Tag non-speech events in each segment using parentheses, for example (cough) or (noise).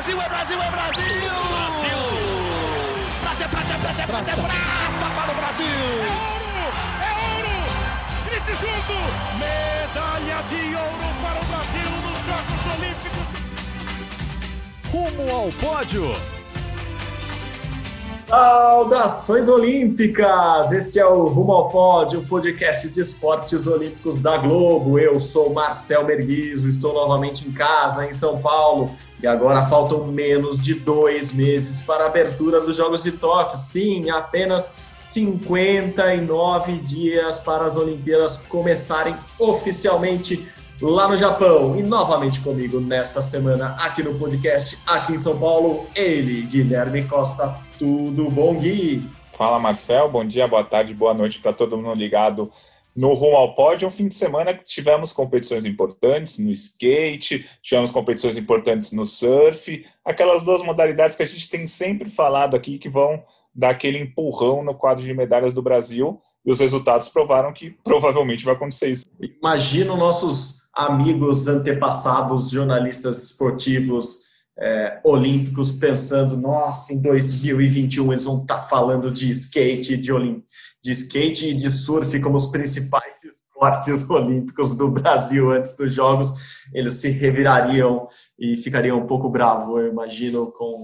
Brasil, é Brasil, é Brasil! Brasil! Prata, prata, prata, prata, prata para o Brasil! É ouro! É ouro! Grite junto! Medalha de ouro para o Brasil nos Jogos Olímpicos! Rumo ao pódio! Saudações Olímpicas! Este é o Rumo ao Pódio, o podcast de esportes olímpicos da Globo. Eu sou Marcel Merguizo, estou novamente em casa, em São Paulo, e agora faltam menos de dois meses para a abertura dos Jogos de Tóquio. Sim, apenas 59 dias para as Olimpíadas começarem oficialmente lá no Japão. E novamente comigo nesta semana aqui no podcast, aqui em São Paulo, ele, Guilherme Costa. Tudo bom, Gui? Fala, Marcel. Bom dia, boa tarde, boa noite para todo mundo ligado no Rumo ao Pódio. Um fim de semana que tivemos competições importantes no skate, tivemos competições importantes no surf, aquelas duas modalidades que a gente tem sempre falado aqui que vão dar aquele empurrão no quadro de medalhas do Brasil. E os resultados provaram que provavelmente vai acontecer isso. Imagino nossos amigos antepassados, jornalistas esportivos é, olímpicos, pensando: nossa, em 2021 eles vão estar tá falando de skate, de, olim... de skate e de surf como os principais esportes (laughs) olímpicos do Brasil antes dos Jogos. Eles se revirariam e ficariam um pouco bravos, eu imagino, com,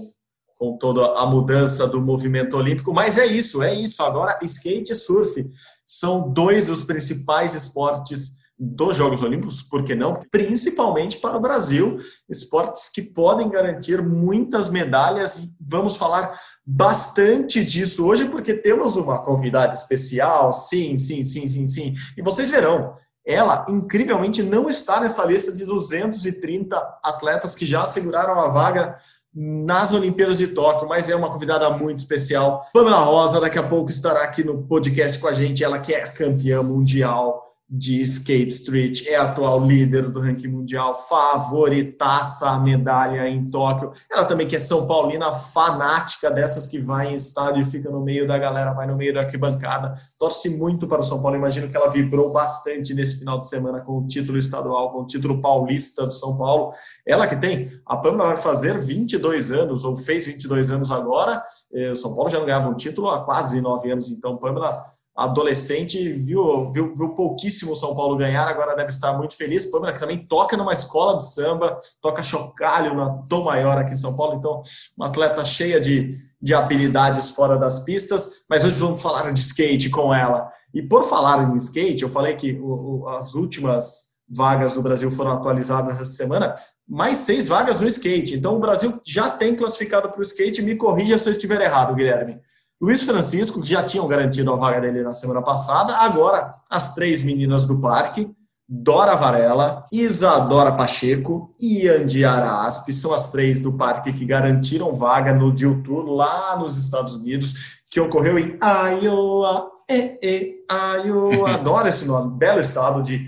com toda a mudança do movimento olímpico. Mas é isso, é isso. Agora, skate e surf são dois dos principais esportes dos Jogos Olímpicos, por que não? Principalmente para o Brasil, esportes que podem garantir muitas medalhas vamos falar bastante disso hoje porque temos uma convidada especial, sim, sim, sim, sim, sim. E vocês verão, ela incrivelmente não está nessa lista de 230 atletas que já seguraram a vaga nas Olimpíadas de Tóquio, mas é uma convidada muito especial. Pamela Rosa daqui a pouco estará aqui no podcast com a gente, ela que é campeã mundial de skate street, é atual líder do ranking mundial, favoritaça a medalha em Tóquio. Ela também que é São Paulina, fanática dessas que vai em estádio e fica no meio da galera, vai no meio da arquibancada, torce muito para o São Paulo. Imagino que ela vibrou bastante nesse final de semana com o título estadual, com o título paulista do São Paulo. Ela que tem, a Pamela vai fazer 22 anos, ou fez 22 anos agora. Eh, o São Paulo já não ganhava um título há quase nove anos, então Pamela adolescente, viu, viu, viu pouquíssimo São Paulo ganhar, agora deve estar muito feliz. Pamela, que também toca numa escola de samba, toca chocalho na Tom Maior aqui em São Paulo, então uma atleta cheia de, de habilidades fora das pistas, mas hoje vamos falar de skate com ela. E por falar em skate, eu falei que o, o, as últimas vagas do Brasil foram atualizadas essa semana, mais seis vagas no skate. Então o Brasil já tem classificado para o skate, me corrija se eu estiver errado, Guilherme. Luiz Francisco, que já tinham garantido a vaga dele na semana passada, agora as três meninas do parque, Dora Varela, Isadora Pacheco e Andiara Asp, são as três do parque que garantiram vaga no Deal Tour lá nos Estados Unidos, que ocorreu em Iowa, e, e, Iowa, (laughs) adoro esse nome, belo estado de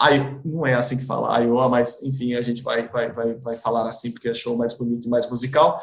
Iowa, não é assim que fala Iowa, mas enfim, a gente vai, vai, vai, vai falar assim porque achou mais bonito e mais musical.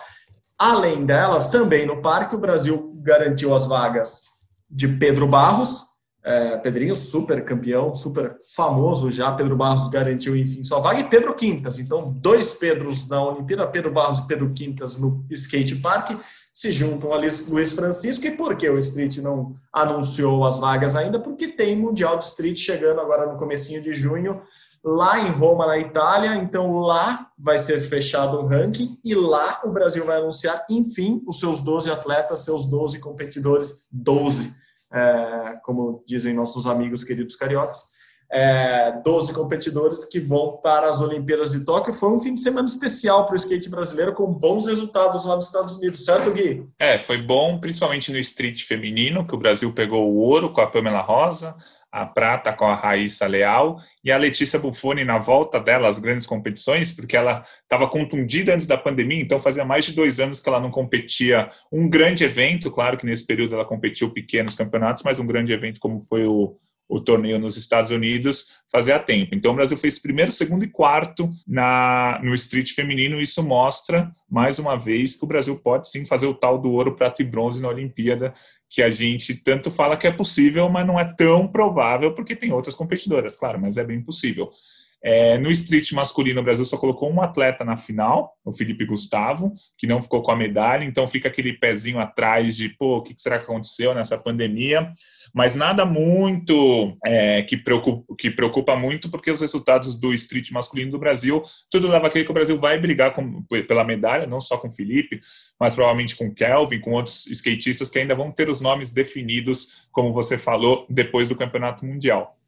Além delas, também no parque, o Brasil garantiu as vagas de Pedro Barros, é, Pedrinho, super campeão, super famoso já. Pedro Barros garantiu, enfim, sua vaga. E Pedro Quintas. Então, dois Pedros na Olimpíada, Pedro Barros e Pedro Quintas no skate park, se juntam a Luiz Francisco. E por que o Street não anunciou as vagas ainda? Porque tem Mundial de Street chegando agora no comecinho de junho lá em Roma, na Itália. Então lá vai ser fechado um ranking e lá o Brasil vai anunciar, enfim, os seus 12 atletas, seus 12 competidores, 12, é, como dizem nossos amigos queridos cariocas. É, 12 competidores que vão para as Olimpíadas de Tóquio. Foi um fim de semana especial para o skate brasileiro, com bons resultados lá nos Estados Unidos, certo, Gui? É, foi bom, principalmente no street feminino, que o Brasil pegou o ouro com a Pamela Rosa, a prata com a Raíssa Leal e a Letícia Buffoni na volta dela às grandes competições, porque ela estava contundida antes da pandemia, então fazia mais de dois anos que ela não competia um grande evento. Claro que nesse período ela competiu pequenos campeonatos, mas um grande evento como foi o o torneio nos Estados Unidos fazer a tempo. Então o Brasil fez primeiro, segundo e quarto na, no street feminino. Isso mostra, mais uma vez, que o Brasil pode sim fazer o tal do ouro, prata e bronze na Olimpíada, que a gente tanto fala que é possível, mas não é tão provável, porque tem outras competidoras, claro, mas é bem possível. É, no street masculino, o Brasil só colocou um atleta na final, o Felipe Gustavo, que não ficou com a medalha, então fica aquele pezinho atrás de, pô, o que será que aconteceu nessa pandemia? Mas nada muito é, que, preocupa, que preocupa muito, porque os resultados do street masculino do Brasil, tudo leva a crer que o Brasil vai brigar com, pela medalha, não só com o Felipe, mas provavelmente com o Kelvin, com outros skatistas que ainda vão ter os nomes definidos, como você falou, depois do Campeonato Mundial.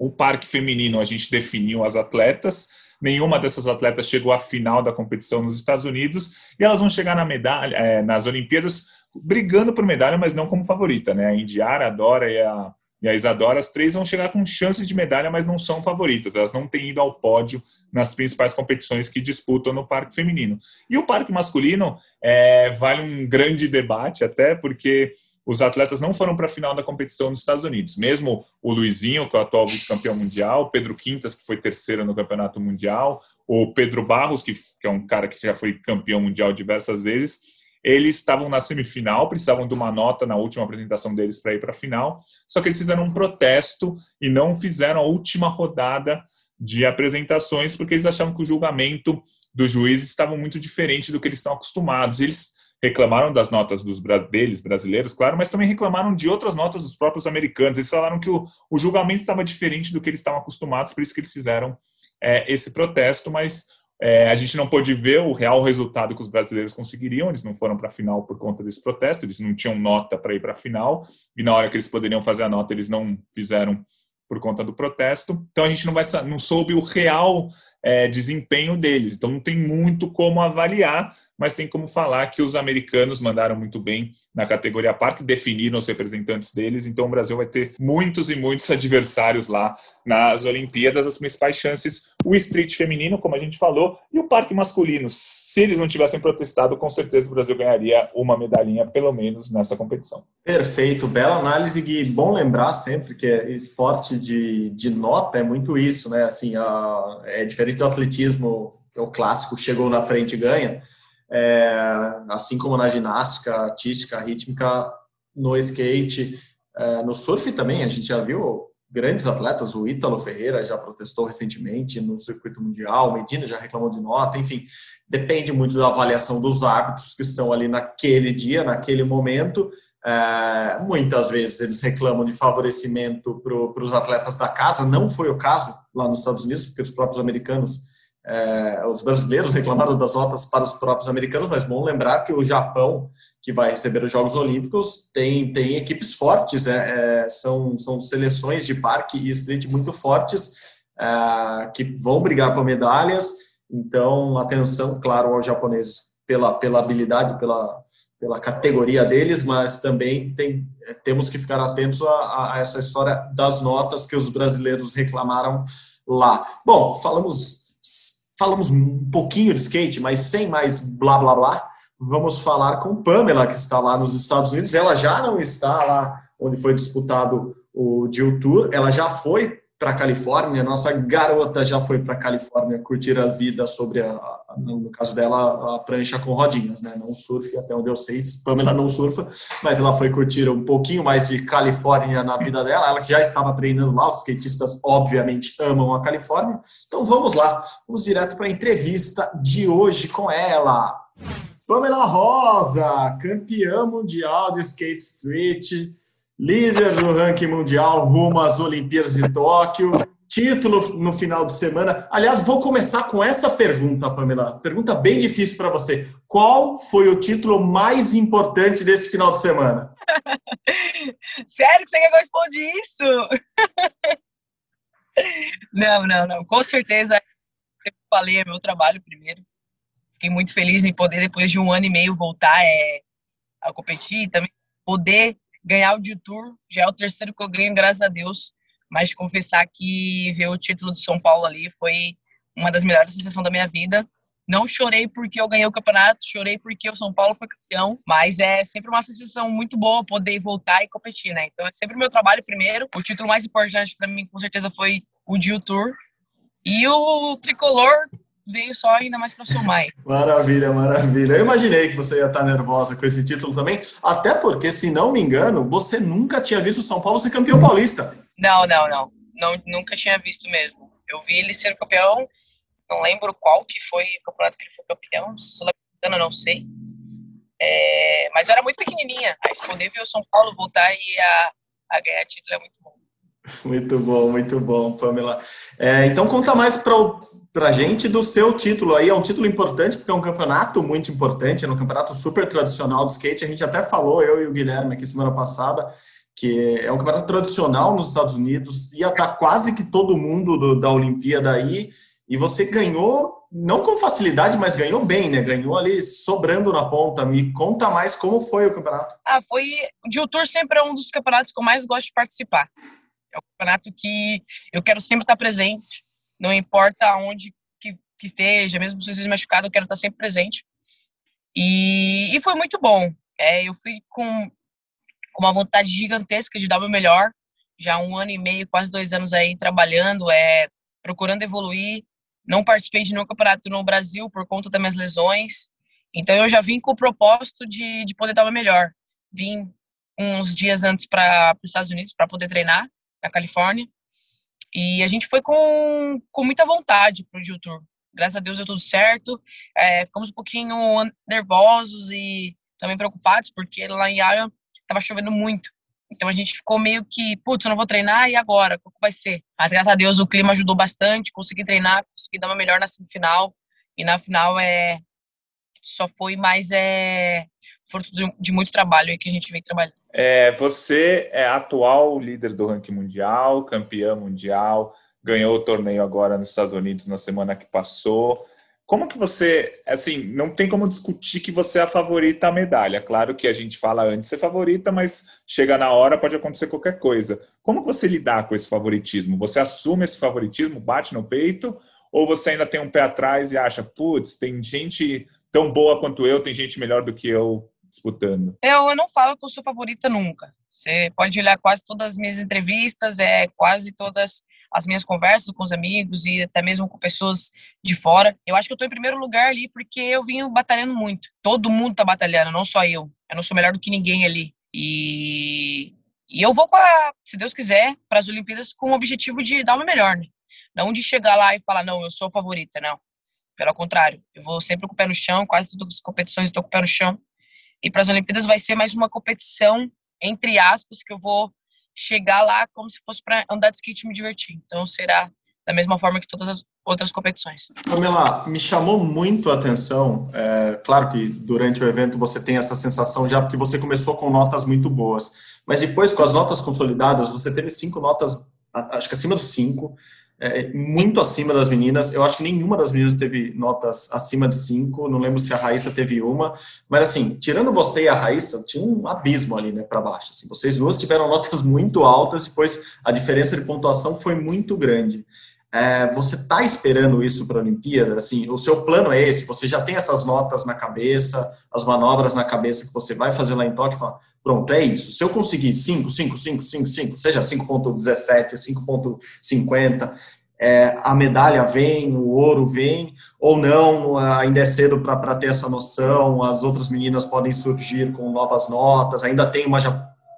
O parque feminino, a gente definiu as atletas. Nenhuma dessas atletas chegou à final da competição nos Estados Unidos e elas vão chegar na medalha, é, nas Olimpíadas brigando por medalha, mas não como favorita, né? A Indiara, a Dora e a, e a Isadora, as três vão chegar com chances de medalha, mas não são favoritas. Elas não têm ido ao pódio nas principais competições que disputam no parque feminino. E o parque masculino é, vale um grande debate, até porque os atletas não foram para a final da competição nos Estados Unidos. Mesmo o Luizinho, que é o atual vice-campeão mundial, Pedro Quintas, que foi terceiro no campeonato mundial, o Pedro Barros, que, que é um cara que já foi campeão mundial diversas vezes, eles estavam na semifinal, precisavam de uma nota na última apresentação deles para ir para a final, só que eles fizeram um protesto e não fizeram a última rodada de apresentações porque eles achavam que o julgamento dos juízes estava muito diferente do que eles estão acostumados. Eles reclamaram das notas dos deles, brasileiros, claro, mas também reclamaram de outras notas dos próprios americanos. Eles falaram que o, o julgamento estava diferente do que eles estavam acostumados, por isso que eles fizeram é, esse protesto, mas é, a gente não pôde ver o real resultado que os brasileiros conseguiriam, eles não foram para a final por conta desse protesto, eles não tinham nota para ir para a final, e na hora que eles poderiam fazer a nota, eles não fizeram por conta do protesto. Então a gente não vai não soube o real é, desempenho deles. Então não tem muito como avaliar, mas tem como falar que os americanos mandaram muito bem na categoria parque, definiram os representantes deles. Então o Brasil vai ter muitos e muitos (laughs) adversários lá nas Olimpíadas. As principais chances, o street feminino, como a gente falou, e o parque masculino. Se eles não tivessem protestado, com certeza o Brasil ganharia uma medalhinha, pelo menos, nessa competição. Perfeito, bela análise, Gui. Bom lembrar sempre que esporte de, de nota é muito isso, né? Assim, a, é diferente do atletismo, que é o clássico, chegou na frente e ganha é, assim como na ginástica artística, rítmica, no skate, é, no surf também, a gente já viu grandes atletas, o Ítalo Ferreira já protestou recentemente no circuito mundial, Medina já reclamou de nota, enfim, depende muito da avaliação dos árbitros que estão ali naquele dia, naquele momento. É, muitas vezes eles reclamam de favorecimento para os atletas da casa, não foi o caso lá nos Estados Unidos, porque os próprios americanos é, os brasileiros reclamaram das notas para os próprios americanos, mas bom lembrar que o Japão, que vai receber os Jogos Olímpicos, tem, tem equipes fortes, é, é, são, são seleções de parque e street muito fortes, é, que vão brigar por medalhas. Então, atenção, claro, aos japoneses pela, pela habilidade, pela, pela categoria deles, mas também tem, temos que ficar atentos a, a essa história das notas que os brasileiros reclamaram lá. Bom, falamos falamos um pouquinho de skate, mas sem mais blá blá blá. Vamos falar com Pamela, que está lá nos Estados Unidos. Ela já não está lá onde foi disputado o Jill Tour, ela já foi para a Califórnia, nossa garota já foi para a Califórnia curtir a vida sobre, a, no caso dela, a prancha com rodinhas, né? Não surf, até onde eu sei, Pamela não surfa, mas ela foi curtir um pouquinho mais de Califórnia na vida dela, ela já estava treinando lá, os skatistas obviamente amam a Califórnia, então vamos lá, vamos direto para a entrevista de hoje com ela. Pamela Rosa, campeã mundial de skate street, líder do ranking mundial rumo às Olimpíadas de Tóquio, título no final de semana. Aliás, vou começar com essa pergunta, Pamela. Pergunta bem difícil para você. Qual foi o título mais importante desse final de semana? (laughs) Sério que você quer que eu responda isso? (laughs) não, não, não. Com certeza, eu falei, é meu trabalho primeiro. Fiquei muito feliz em poder, depois de um ano e meio, voltar é, a competir e também poder ganhar o D-Tour, já é o terceiro que eu ganho, graças a Deus. Mas confessar que ver o título de São Paulo ali foi uma das melhores sensações da minha vida. Não chorei porque eu ganhei o campeonato, chorei porque o São Paulo foi campeão, mas é sempre uma sensação muito boa poder voltar e competir, né? Então é sempre o meu trabalho primeiro. O título mais importante para mim, com certeza, foi o Dio Tour. E o tricolor veio só ainda mais para somar. Maravilha, maravilha. Eu imaginei que você ia estar nervosa com esse título também, até porque, se não me engano, você nunca tinha visto o São Paulo ser campeão paulista. Não, não, não. não nunca tinha visto mesmo. Eu vi ele ser campeão, não lembro qual que foi o campeonato que ele foi campeão, Sul-Americana, não sei. É, mas eu era muito pequenininha. Aí poder ver o São Paulo voltar e a, a ganhar título é muito bom. (laughs) Muito bom, muito bom, Pamela. É, então conta mais para a gente do seu título aí. É um título importante porque é um campeonato muito importante, é um campeonato super tradicional de skate. A gente até falou, eu e o Guilherme aqui semana passada, que é um campeonato tradicional nos Estados Unidos. Ia tá quase que todo mundo do, da Olimpíada aí. E você ganhou, não com facilidade, mas ganhou bem, né? Ganhou ali sobrando na ponta. Me conta mais como foi o campeonato. Ah, foi. O Gil Tour sempre é um dos campeonatos que eu mais gosto de participar. É um campeonato que eu quero sempre estar presente, não importa onde que, que esteja, mesmo se eu esteja machucado, eu quero estar sempre presente. E, e foi muito bom. É, eu fui com, com uma vontade gigantesca de dar o meu melhor. Já um ano e meio, quase dois anos aí trabalhando, é, procurando evoluir. Não participei de nenhum campeonato no Brasil por conta das minhas lesões. Então eu já vim com o propósito de, de poder dar o meu melhor. Vim uns dias antes para os Estados Unidos para poder treinar na Califórnia. E a gente foi com, com muita vontade pro Jill Tour. Graças a Deus deu tudo certo. É, ficamos um pouquinho nervosos e também preocupados, porque lá em Iowa estava chovendo muito. Então a gente ficou meio que, putz, eu não vou treinar, e agora? Como vai ser? Mas graças a Deus o clima ajudou bastante, consegui treinar, consegui dar uma melhor na semifinal. E na final é só foi mais é fruto de, muito trabalho que a gente vem trabalhando. É, você é atual líder do ranking mundial, campeã mundial, ganhou o torneio agora nos Estados Unidos na semana que passou. Como que você, assim, não tem como discutir que você é a favorita à medalha. Claro que a gente fala antes ser favorita, mas chega na hora, pode acontecer qualquer coisa. Como que você lidar com esse favoritismo? Você assume esse favoritismo, bate no peito, ou você ainda tem um pé atrás e acha, putz, tem gente tão boa quanto eu, tem gente melhor do que eu disputando? Eu, eu não falo que eu sou favorita nunca. Você pode olhar quase todas as minhas entrevistas, é quase todas as minhas conversas com os amigos e até mesmo com pessoas de fora. Eu acho que eu estou em primeiro lugar ali porque eu vim batalhando muito. Todo mundo está batalhando, não só eu. Eu não sou melhor do que ninguém ali. E, e eu vou, com a, se Deus quiser, para as Olimpíadas com o objetivo de dar o melhor, né? Não de chegar lá e falar, não, eu sou a favorita, não. Pelo contrário, eu vou sempre com o pé no chão, quase todas as competições estou com o pé no chão. E para as Olimpíadas vai ser mais uma competição, entre aspas, que eu vou chegar lá como se fosse para andar de skate e me divertir. Então será da mesma forma que todas as outras competições. Pamela, me chamou muito a atenção, é, claro que durante o evento você tem essa sensação já porque você começou com notas muito boas, mas depois com as notas consolidadas você teve cinco notas, acho que acima dos cinco, é, muito acima das meninas. Eu acho que nenhuma das meninas teve notas acima de 5. Não lembro se a Raíssa teve uma. Mas, assim, tirando você e a Raíssa, tinha um abismo ali, né, para baixo. Assim, vocês duas tiveram (laughs) notas muito altas, depois a diferença de pontuação foi muito grande. É, você está esperando isso para a Olimpíada? Assim, o seu plano é esse? Você já tem essas notas na cabeça, as manobras na cabeça que você vai fazer lá em Tóquio? Fala, pronto, é isso. Se eu conseguir 5, 5, 5, 5, 5, seja 5.17, 5.50, é, a medalha vem, o ouro vem, ou não, ainda é cedo para ter essa noção, as outras meninas podem surgir com novas notas, ainda tem uma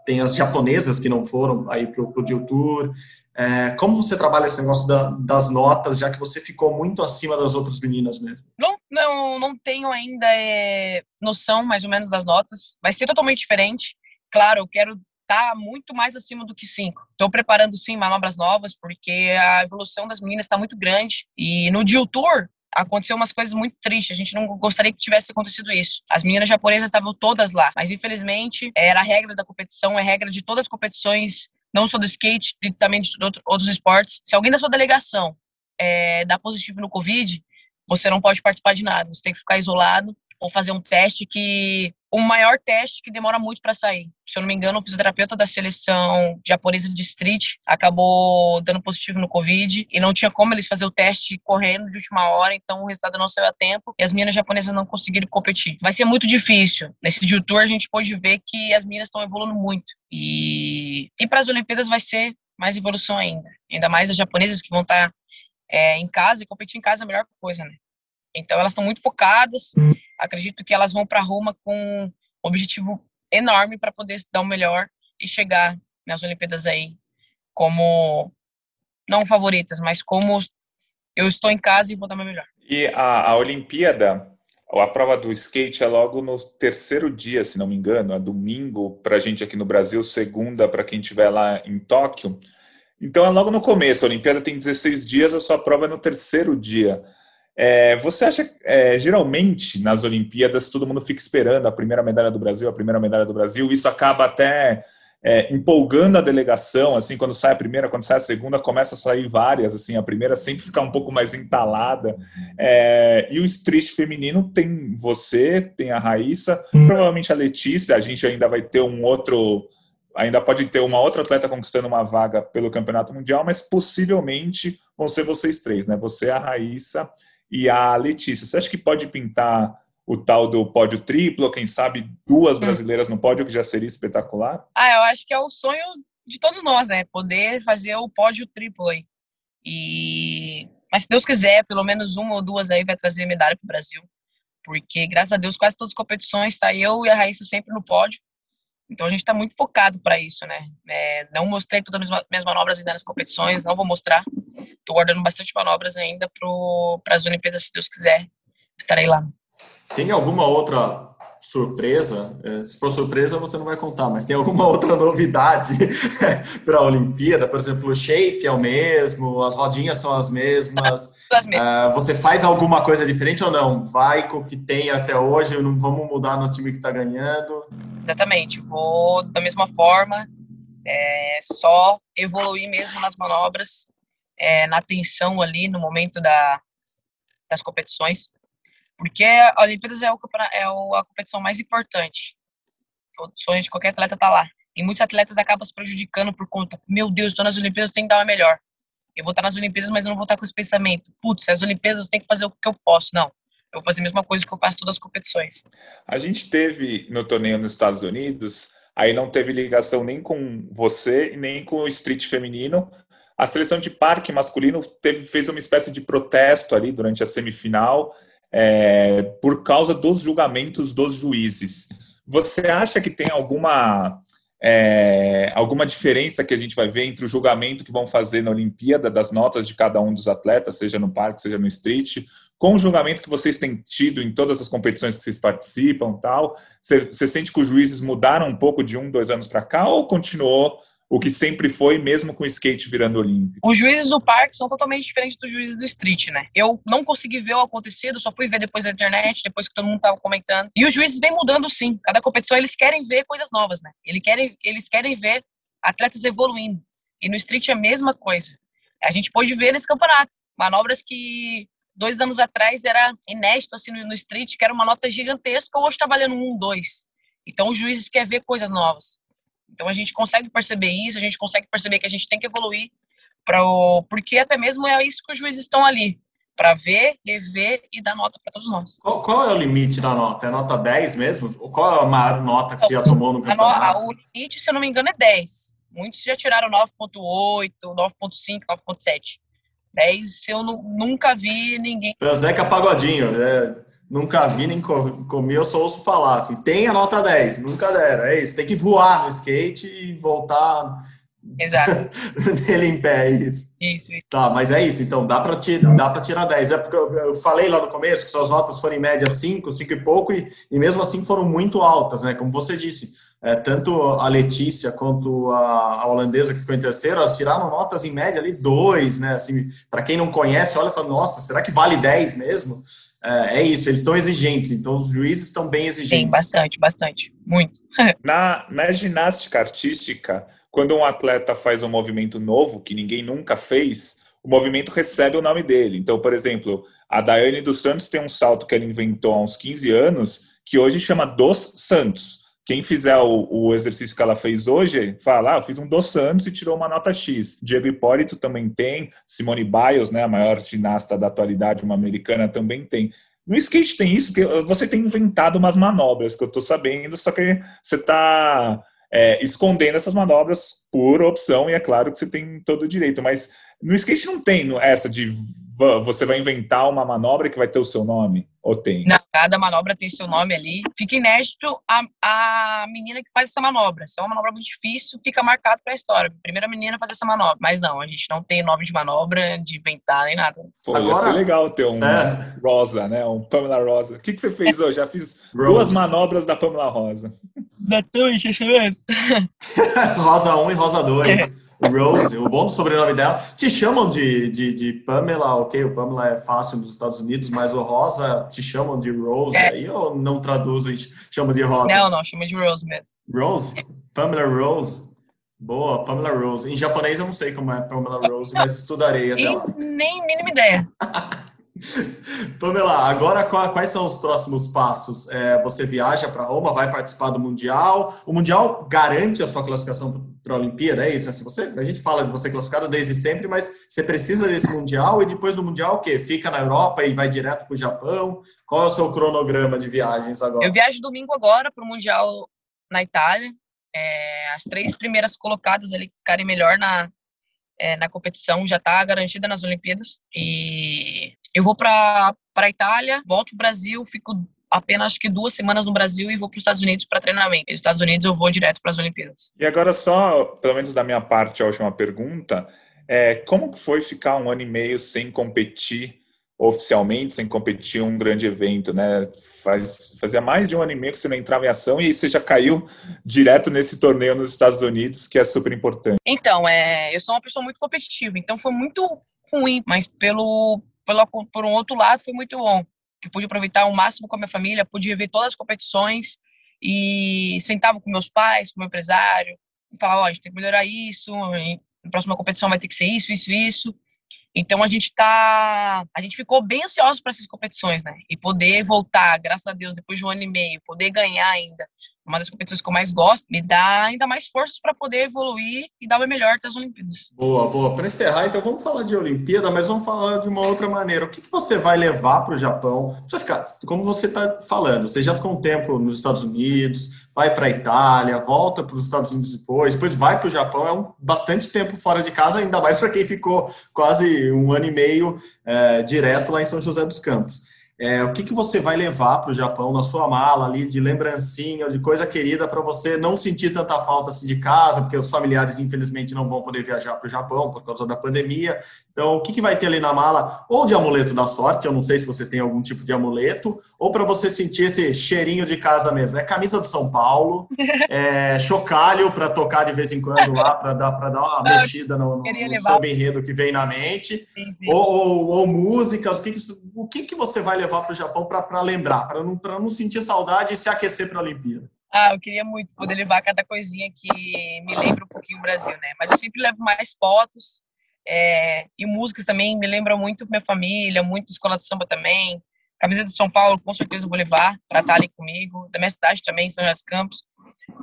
tem as japonesas que não foram aí para o Tour. É, como você trabalha esse negócio da, das notas, já que você ficou muito acima das outras meninas mesmo? Não, não, não tenho ainda é, noção, mais ou menos, das notas. Vai ser totalmente diferente. Claro, eu quero estar tá muito mais acima do que cinco. Estou preparando, sim, manobras novas, porque a evolução das meninas está muito grande. E no Jiu Tour, aconteceu umas coisas muito tristes. A gente não gostaria que tivesse acontecido isso. As meninas japonesas estavam todas lá, mas infelizmente era a regra da competição, é regra de todas as competições não só do skate, e também de outros esportes. Se alguém da sua delegação é, dá positivo no Covid, você não pode participar de nada. Você tem que ficar isolado ou fazer um teste que o maior teste que demora muito para sair. Se eu não me engano, o fisioterapeuta da seleção japonesa de street acabou dando positivo no Covid e não tinha como eles fazer o teste correndo de última hora, então o resultado não saiu a tempo e as meninas japonesas não conseguiram competir. Vai ser muito difícil. Nesse Jiu Tour a gente pode ver que as meninas estão evoluindo muito e, e para as Olimpíadas vai ser mais evolução ainda. Ainda mais as japonesas que vão estar tá, é, em casa e competir em casa é a melhor coisa, né? Então elas estão muito focadas. Acredito que elas vão para Roma com um objetivo enorme para poder dar o melhor e chegar nas Olimpíadas aí como não favoritas, mas como eu estou em casa e vou dar meu melhor. E a, a Olimpíada, a prova do skate é logo no terceiro dia, se não me engano, é domingo para a gente aqui no Brasil, segunda para quem estiver lá em Tóquio. Então é logo no começo, a Olimpíada tem 16 dias, a sua prova é no terceiro dia. É, você acha, é, geralmente, nas Olimpíadas, todo mundo fica esperando a primeira medalha do Brasil, a primeira medalha do Brasil, isso acaba até é, empolgando a delegação, assim, quando sai a primeira, quando sai a segunda, começa a sair várias, assim, a primeira sempre fica um pouco mais entalada. É, e o street feminino tem você, tem a Raíssa, hum. provavelmente a Letícia, a gente ainda vai ter um outro, ainda pode ter uma outra atleta conquistando uma vaga pelo Campeonato Mundial, mas possivelmente vão ser vocês três, né? Você, a Raíssa e a Letícia. Você acha que pode pintar o tal do pódio triplo, quem sabe duas hum. brasileiras no pódio, que já seria espetacular? Ah, eu acho que é o sonho de todos nós, né? Poder fazer o pódio triplo aí. E... Mas se Deus quiser, pelo menos uma ou duas aí vai trazer medalha para o Brasil. Porque, graças a Deus, quase todas as competições, tá eu e a Raíssa sempre no pódio. Então a gente está muito focado para isso, né? É, não mostrei todas as minhas manobras ainda nas competições, não vou mostrar. Estou guardando bastante manobras ainda para as Olimpíadas, se Deus quiser. Estarei lá. Tem alguma outra surpresa? É, se for surpresa, você não vai contar, mas tem alguma outra novidade (laughs) para a Olimpíada? Por exemplo, o shape é o mesmo, as rodinhas são as mesmas. As mesmas. Uh, você faz alguma coisa diferente ou não? Vai com o que tem até hoje, não vamos mudar no time que está ganhando? Exatamente, vou da mesma forma, é, só evoluir mesmo nas manobras, é, na tensão ali no momento da, das competições porque a Olimpíadas é, o, é a competição mais importante. O sonho de qualquer atleta tá lá. E muitos atletas acabam se prejudicando por conta, meu Deus, estou nas Olimpíadas, tem que dar uma melhor. Eu vou estar nas Olimpíadas, mas eu não vou estar com esse pensamento. Putz, as Olimpíadas eu tenho que fazer o que eu posso. Não. Eu vou fazer a mesma coisa que eu faço todas as competições. A gente teve no torneio nos Estados Unidos, aí não teve ligação nem com você, nem com o street feminino. A seleção de parque masculino teve, fez uma espécie de protesto ali durante a semifinal é, por causa dos julgamentos dos juízes. Você acha que tem alguma é, alguma diferença que a gente vai ver entre o julgamento que vão fazer na Olimpíada das notas de cada um dos atletas, seja no parque, seja no street, com o julgamento que vocês têm tido em todas as competições que vocês participam, tal? Você, você sente que os juízes mudaram um pouco de um, dois anos para cá ou continuou o que sempre foi, mesmo com o skate virando olímpico? Os juízes do parque são totalmente diferentes dos juízes do street, né? Eu não consegui ver o acontecido, só fui ver depois da internet, depois que todo mundo tava comentando. E os juízes vêm mudando sim. Cada competição eles querem ver coisas novas, né? Eles querem, eles querem ver atletas evoluindo. E no street é a mesma coisa. A gente pode ver nesse campeonato. Manobras que dois anos atrás era inédito assim no street, que era uma nota gigantesca, hoje está valendo um, dois. Então os juízes querem ver coisas novas. Então a gente consegue perceber isso, a gente consegue perceber que a gente tem que evoluir para o porque até mesmo é isso que os juízes estão ali para ver, rever e dar nota para todos nós. Qual, qual, é o limite da nota? É nota 10 mesmo? Qual é a maior nota que você já tomou no campeonato? o limite, se eu não me engano, é 10. Muitos já tiraram 9.8, 9.5, 9.7. 10 eu nunca vi ninguém. É Zeca Pagodinho, é, nunca vi nem comi, eu só ouço falar. Assim, tem a nota 10, nunca deram. É isso, tem que voar no skate e voltar Exato. (laughs) nele em pé, é isso. Isso, isso. Tá, mas é isso, então dá para dá pra tirar 10. É porque eu, eu, falei lá no começo que suas notas foram em média 5, 5 e pouco, e, e mesmo assim foram muito altas, né? Como você disse, é, tanto a Letícia quanto a, a, holandesa que ficou em terceiro, elas tiraram notas em média ali 2, né? Assim, para quem não conhece, olha e fala, nossa, será que vale 10 mesmo? É, é isso, eles estão exigentes, então os juízes estão bem exigentes. Sim, bastante, bastante, muito. (laughs) na, na ginástica artística, quando um atleta faz um movimento novo que ninguém nunca fez, o movimento recebe o nome dele. Então, por exemplo, a Daiane dos Santos tem um salto que ela inventou há uns 15 anos, que hoje chama Dos Santos. Quem fizer o, o, exercício que ela fez hoje, fala, ah, eu fiz um dos Santos e tirou uma nota X. Diego Hipólito também tem, Simone Biles, né, a maior ginasta da atualidade, uma americana, também tem. No skate tem isso, porque você tem inventado umas manobras que eu estou sabendo, só que você está é, escondendo essas manobras por opção, e é claro que você tem todo o direito, mas no skate não tem essa de você vai inventar uma manobra que vai ter o seu nome. Ou tem? Não, cada manobra tem seu nome ali. Fica inédito a, a menina que faz essa manobra. Se é uma manobra muito difícil, fica marcado para a história. Primeira menina a fazer essa manobra. Mas não, a gente não tem nome de manobra, de inventar nem nada. Pô, ia ser legal ter um É. Rosa, né? Um Pamela Rosa. O que, que você fez hoje? Já fiz duas Rose. manobras da Pamela Rosa. Datão, enchimento. (laughs) Rosa 1 e Rosa 2. Rose, o bom do sobrenome dela. Te chamam de, de, de Pamela, ok, o Pamela é fácil nos Estados Unidos, mas o Rosa te chamam de Rose É. aí ou não traduzem, chamam de Rosa? Não, não, chama de Rose mesmo. Rose? Pamela Rose? Boa, Pamela Rose. Em japonês eu não sei como é Pamela Rose, mas estudarei até lá. nem mínima ideia. (laughs) Pamela, agora qua- quais são os próximos passos? É, você viaja para Roma, vai participar do Mundial. O Mundial garante a sua classificação para a Olimpíada, é isso? Assim, você, a gente fala de você classificado desde sempre, mas você precisa desse Mundial e depois do Mundial o quê? Fica na Europa e vai direto para o Japão? Qual é o seu cronograma de viagens agora? Eu viajo domingo agora para o Mundial na Itália. É, as três primeiras colocadas ali que ficarem melhor na, é, na competição já está garantida nas Olimpíadas. E eu vou para a Itália, volto para o Brasil, fico apenas que duas semanas no Brasil e vou para os Estados Unidos para treinamento. Nos Estados Unidos eu vou direto para as Olimpíadas. E agora só, pelo menos da minha parte, a última pergunta. É, como que foi ficar um ano e meio sem competir oficialmente, sem competir em um grande evento, né? Faz, fazia mais de um ano e meio que você não entrava em ação e aí você já caiu direto nesse torneio nos Estados Unidos, que é super importante. Então, é, eu sou uma pessoa muito competitiva, então foi muito ruim, mas pelo, pelo por um outro lado foi muito bom, que pude aproveitar o máximo com a minha família, pude ver todas as competições e sentava com meus pais, com meu empresário, e falava, ó, a gente tem que melhorar isso, na próxima competição vai ter que ser isso, isso, isso. Então a gente tá, a gente ficou bem ansioso para essas competições, né? E poder voltar, graças a Deus, depois de um ano e meio, poder ganhar ainda uma das competições que eu mais gosto, me dá ainda mais forças para poder evoluir e dar o melhor até as Olimpíadas. Boa, boa. Para encerrar, então vamos falar de Olimpíada, mas vamos falar de uma outra maneira. O que, que você vai levar para o Japão? Você ficar, como você está falando, você já ficou um tempo nos Estados Unidos, vai para a Itália, volta para os Estados Unidos depois, depois vai para o Japão. É um bastante tempo fora de casa, ainda mais para quem ficou quase um ano e meio é, direto lá em São José dos Campos. É, o que, que você vai levar para o Japão na sua mala ali de lembrancinha, de coisa querida para você não sentir tanta falta assim de casa, porque os familiares infelizmente não vão poder viajar para o Japão por causa da pandemia. Então, o que, que vai ter ali na mala? Ou de amuleto da sorte, eu não sei se você tem algum tipo de amuleto, ou para você sentir esse cheirinho de casa mesmo. É camisa do São Paulo, (laughs) é, chocalho para tocar de vez em quando lá, para dar, dar uma (laughs) mexida no, no, no samba enredo que vem na mente. Sim, sim. Ou, ou, ou músicas, o que, que, o que, que você vai levar para o Japão para lembrar, para não, não sentir saudade e se aquecer para a Olimpíada? Ah, eu queria muito poder levar cada coisinha que me lembra um pouquinho o Brasil, né? Mas eu sempre levo mais fotos é, e músicas também me lembram muito minha família, muito escola de samba também. Camiseta de São Paulo, com certeza vou levar para estar ali comigo. Da minha cidade também, São José dos Campos.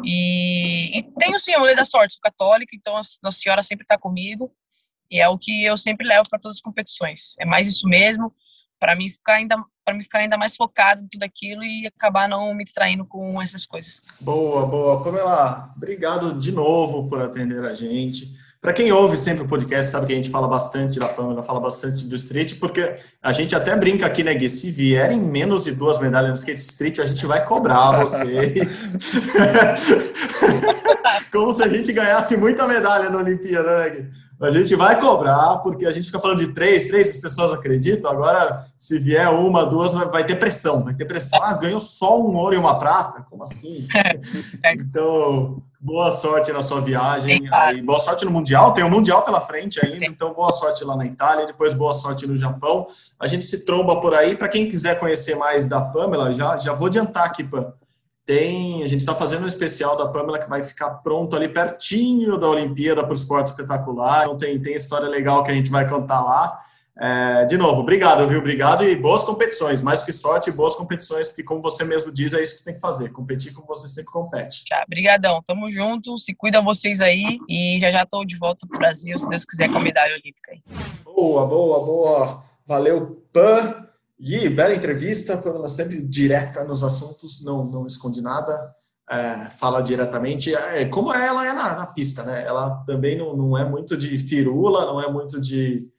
E, e tenho sim mulher da sorte, sou católica, então a Nossa Senhora sempre está comigo. E é o que eu sempre levo para todas as competições. É mais isso mesmo, para mim ficar ainda para mim ficar ainda mais focado em tudo aquilo e acabar não me distraindo com essas coisas. Boa, boa. Pamela, obrigado de novo por atender a gente. Para quem ouve sempre o podcast, sabe que a gente fala bastante da Pamela, fala bastante do street, porque a gente até brinca aqui, né, Gui? Se vierem menos de duas medalhas no skate street, a gente vai cobrar você. (laughs) (laughs) Como se a gente ganhasse muita medalha na Olimpíada, né, Gui? A gente vai cobrar, porque a gente fica falando de três, três, as pessoas acreditam. Agora, se vier uma, duas, vai ter pressão. Vai ter pressão. Ah, ganhou só um ouro e uma prata? Como assim? (laughs) Então, boa sorte na sua viagem. Aí, boa sorte no Mundial. Tem o um Mundial pela frente ainda. Então, boa sorte lá na Itália. Depois, boa sorte no Japão. A gente se tromba por aí. Para quem quiser conhecer mais da Pamela, já, já vou adiantar aqui, Pam. Tem, a gente está fazendo um especial da Pamela que vai ficar pronto ali pertinho da Olimpíada para o esporte espetacular. Então tem, tem história legal que a gente vai contar lá. É, de novo, obrigado, viu? Obrigado e boas competições. Mais que sorte, boas competições, porque como você mesmo diz, é isso que você tem que fazer. Competir como você sempre compete. Já, brigadão. Tamo junto. Se cuida vocês aí e já já estou de volta pro Brasil, se Deus quiser, com a medalha olímpica aí. Boa, boa, boa. Valeu, Pan. Gui, bela entrevista, Pamela sempre direta nos assuntos, não, não esconde nada, é, fala diretamente, é, como ela é na, na, pista, né? Ela também não, não é muito de firula, não é muito de,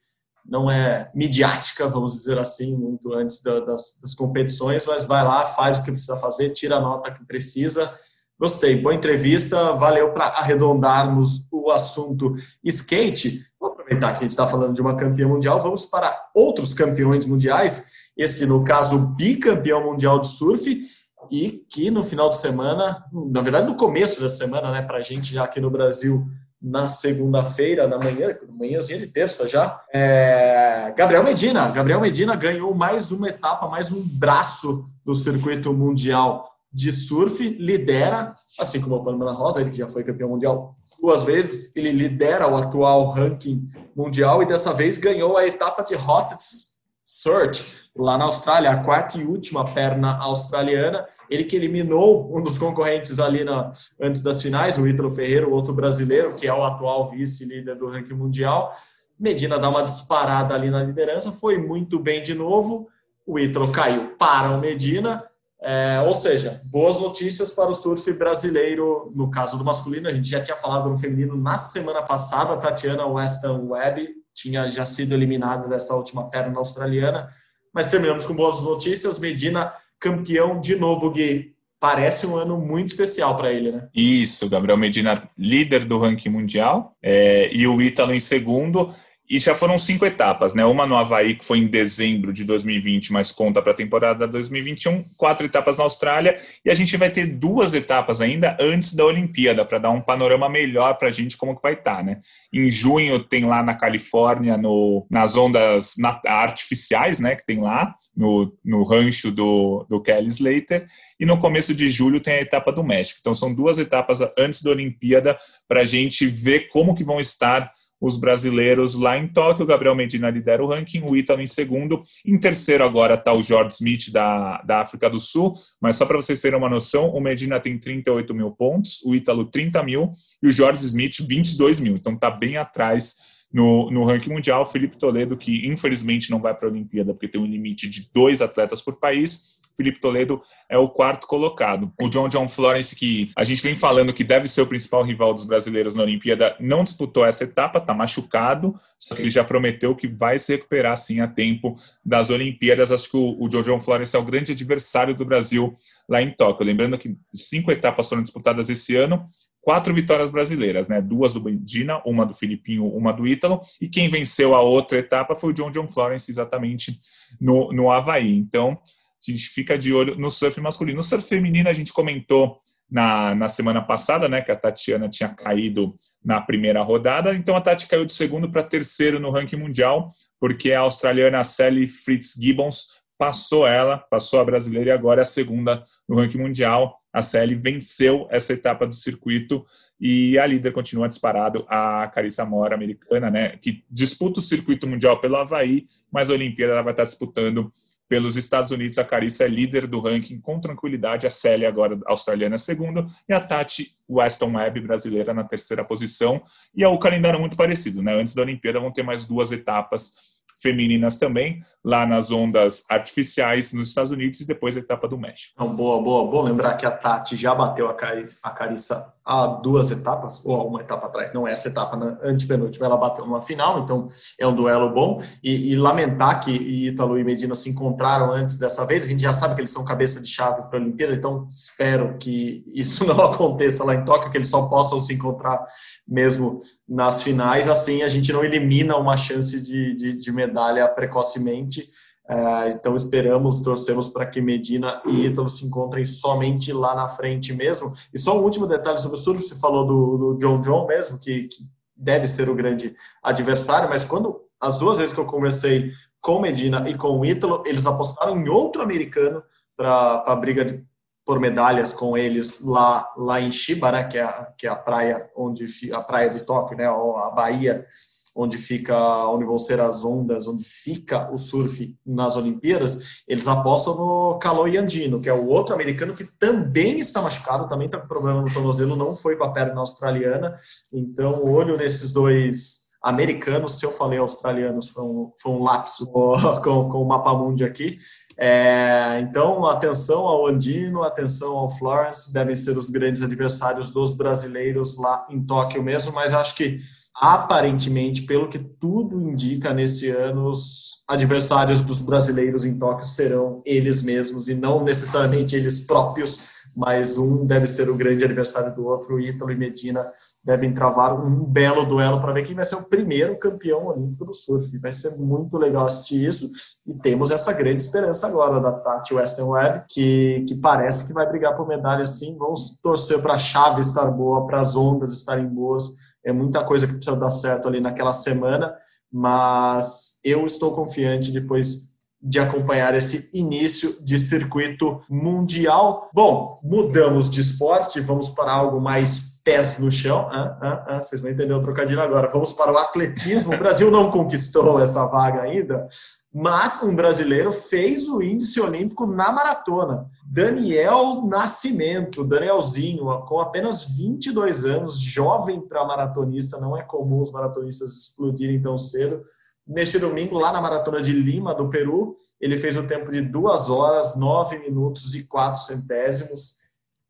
não é midiática, vamos dizer assim, muito antes da, das, das, competições, mas vai lá, faz o que precisa fazer, tira a nota que precisa. Gostei, boa entrevista, valeu para arredondarmos o assunto skate. Vou aproveitar que a gente está falando de uma campeã mundial, vamos para outros campeões mundiais. Esse, no caso, bicampeão mundial de surf, e que no final de semana, na verdade, no começo da semana, né, para a gente já aqui no Brasil, na segunda-feira, na manhã, manhãzinha de terça já. É... Gabriel Medina. Gabriel Medina ganhou mais uma etapa, mais um braço do circuito mundial de surf, lidera, assim como o Pamela Rosa, ele que já foi campeão mundial duas vezes, ele lidera o atual ranking mundial e dessa vez ganhou a etapa de Hottest Search, lá na Austrália, a quarta e última perna australiana. Ele que eliminou um dos concorrentes ali na, antes das finais, o Ítalo Ferreira, o outro brasileiro, que é o atual vice-líder do ranking mundial. Medina dá uma disparada ali na liderança, foi muito bem de novo. O Ítalo caiu para o Medina. É, ou seja, boas notícias para o surf brasileiro, no caso do masculino, a gente já tinha falado no feminino na semana passada, Tatiana Weston Webb tinha já sido eliminada dessa última perna australiana, mas terminamos com boas notícias. Medina campeão de novo, Gui. Parece um ano muito especial para ele, né? Isso, Gabriel Medina, líder do ranking mundial, é, e o Ítalo em segundo. E já foram cinco etapas, né? Uma no Havaí, que foi em dezembro de 2020, mas conta para a temporada 2021, quatro etapas na Austrália, e a gente vai ter duas etapas ainda antes da Olimpíada, para dar um panorama melhor para a gente como que vai estar, tá, né? Em junho tem lá na Califórnia, no, nas ondas artificiais, né? Que tem lá, no, no rancho do, do Kelly Slater, e no começo de julho tem a etapa do México. Então são duas etapas antes da Olimpíada para a gente ver como que vão estar os brasileiros lá em Tóquio. Gabriel Medina lidera o ranking, o Ítalo em segundo. Em terceiro agora está o George Smith da, da África do Sul, mas só para vocês terem uma noção, o Medina tem 38 mil pontos, o Ítalo 30 mil e o George Smith 22 mil. Então está bem atrás no, no ranking mundial. Felipe Toledo, que infelizmente não vai para a Olimpíada porque tem um limite de dois atletas por país, Felipe Toledo é o quarto colocado. O John John Florence, que a gente vem falando que deve ser o principal rival dos brasileiros na Olimpíada, não disputou essa etapa, está machucado, só que ele já prometeu que vai se recuperar sim a tempo das Olimpíadas. Acho que o, o John John Florence é o grande adversário do Brasil lá em Tóquio. Lembrando que cinco etapas foram disputadas esse ano, quatro vitórias brasileiras, né? Duas do Bendina, uma do Filipinho, uma do Ítalo, e quem venceu a outra etapa foi o John John Florence, exatamente no, no Havaí. Então, a gente fica de olho no surf masculino. No surf feminino, a gente comentou na, na semana passada, né, que a Tatiana tinha caído na primeira rodada, então a Tati caiu de segundo para terceiro no ranking mundial, porque a australiana Sally Fritz Gibbons passou ela, passou a brasileira e agora é a segunda no ranking mundial. A Sally venceu essa etapa do circuito e a líder continua disparado, a Carissa Mora, americana, né, que disputa o circuito mundial pelo Havaí, mas a Olimpíada ela vai estar disputando pelos Estados Unidos, a Carissa é líder do ranking com tranquilidade, a Célia agora australiana é segunda e a Tati Weston Webb brasileira na terceira posição. E é o calendário muito parecido, né? Antes da Olimpíada vão ter mais duas etapas femininas também, lá nas ondas artificiais nos Estados Unidos e depois a etapa do México. Então, boa, boa. Bom lembrar que a Tati já bateu a Carissa, a Carissa há duas etapas, ou uma etapa atrás, não essa etapa, na antepenúltima, ela bateu numa final, então é um duelo bom. E, e lamentar que Ítalo e Medina se encontraram antes dessa vez, a gente já sabe que eles são cabeça de chave para a Olimpíada, então espero que isso (laughs) não aconteça lá em Tóquio, que eles só possam se encontrar mesmo nas finais, assim a gente não elimina uma chance de, de, de medalha precocemente. É, então esperamos, torcemos para que Medina e Ítalo se encontrem somente lá na frente mesmo. E só um último detalhe sobre o surf, você falou do, do John John mesmo, que, que deve ser o grande adversário, mas quando as duas vezes que eu conversei com Medina e com o Ítalo, eles apostaram em outro americano para a briga de, por medalhas com eles lá, lá em Shiba, né, que é, que é a praia onde a praia de Tóquio, né, a Bahia onde fica onde vão ser as ondas, onde fica o surf nas Olimpíadas, eles apostam no Caloi Andino, que é o outro americano que também está machucado, também está com problema no tornozelo, não foi para a perna australiana. Então, olho nesses dois americanos, se eu falei australianos, foi um, foi um lapso com, com o mapa mundi aqui. É, então, atenção ao Andino, atenção ao Florence, devem ser os grandes adversários dos brasileiros lá em Tóquio mesmo, mas acho que aparentemente, pelo que tudo indica nesse ano, os adversários dos brasileiros em Tóquio serão eles mesmos e não necessariamente eles próprios, mas um deve ser o grande adversário do outro, Ítalo e Medina devem travar um belo duelo para ver quem vai ser o primeiro campeão olímpico do surf. Vai ser muito legal assistir isso e temos essa grande esperança agora da Tati Western Web, que, que parece que vai brigar por medalha sim. Vamos torcer para a chave estar boa, para as ondas estarem boas. É muita coisa que precisa dar certo ali naquela semana, mas eu estou confiante depois de acompanhar esse início de circuito mundial. Bom, mudamos de esporte, vamos para algo mais pés no chão. Ah, ah, ah, vocês vão entender o trocadilho agora. Vamos para o atletismo. O Brasil não conquistou essa vaga ainda, mas um brasileiro fez o índice olímpico na maratona. Daniel Nascimento, Danielzinho, com apenas 22 anos, jovem para maratonista, não é comum os maratonistas explodirem tão cedo. Neste domingo, lá na maratona de Lima, do Peru, ele fez o tempo de 2 horas, 9 minutos e 4 centésimos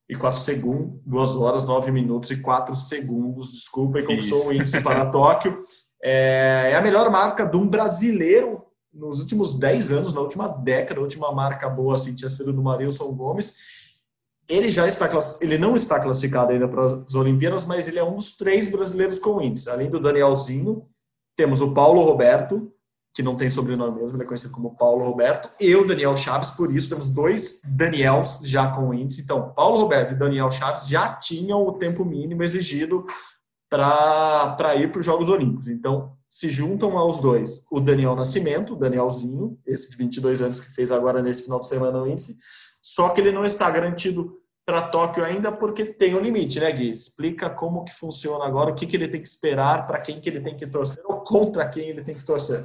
e 4 segundos, 2 horas, 9 minutos e 4 segundos, desculpa, e conquistou o índice para Tóquio. É, é, a melhor marca de um brasileiro nos últimos 10 anos, na última década, a última marca boa assim tinha sido do Marilson Gomes. Ele já está ele não está classificado ainda para as Olimpíadas, mas ele é um dos três brasileiros com índice. Além do Danielzinho, temos o Paulo Roberto, que não tem sobrenome mesmo, ele é conhecido como Paulo Roberto, e o Daniel Chaves, por isso temos dois Daniels já com índice. Então, Paulo Roberto e Daniel Chaves já tinham o tempo mínimo exigido para ir para os Jogos Olímpicos. Então, se juntam aos dois o Daniel Nascimento, Danielzinho, esse de 22 anos que fez agora nesse final de semana o índice, só que ele não está garantido para Tóquio ainda porque tem um limite, né, Gui? Explica como que funciona agora, o que, que ele tem que esperar, para quem que ele tem que torcer ou contra quem ele tem que torcer.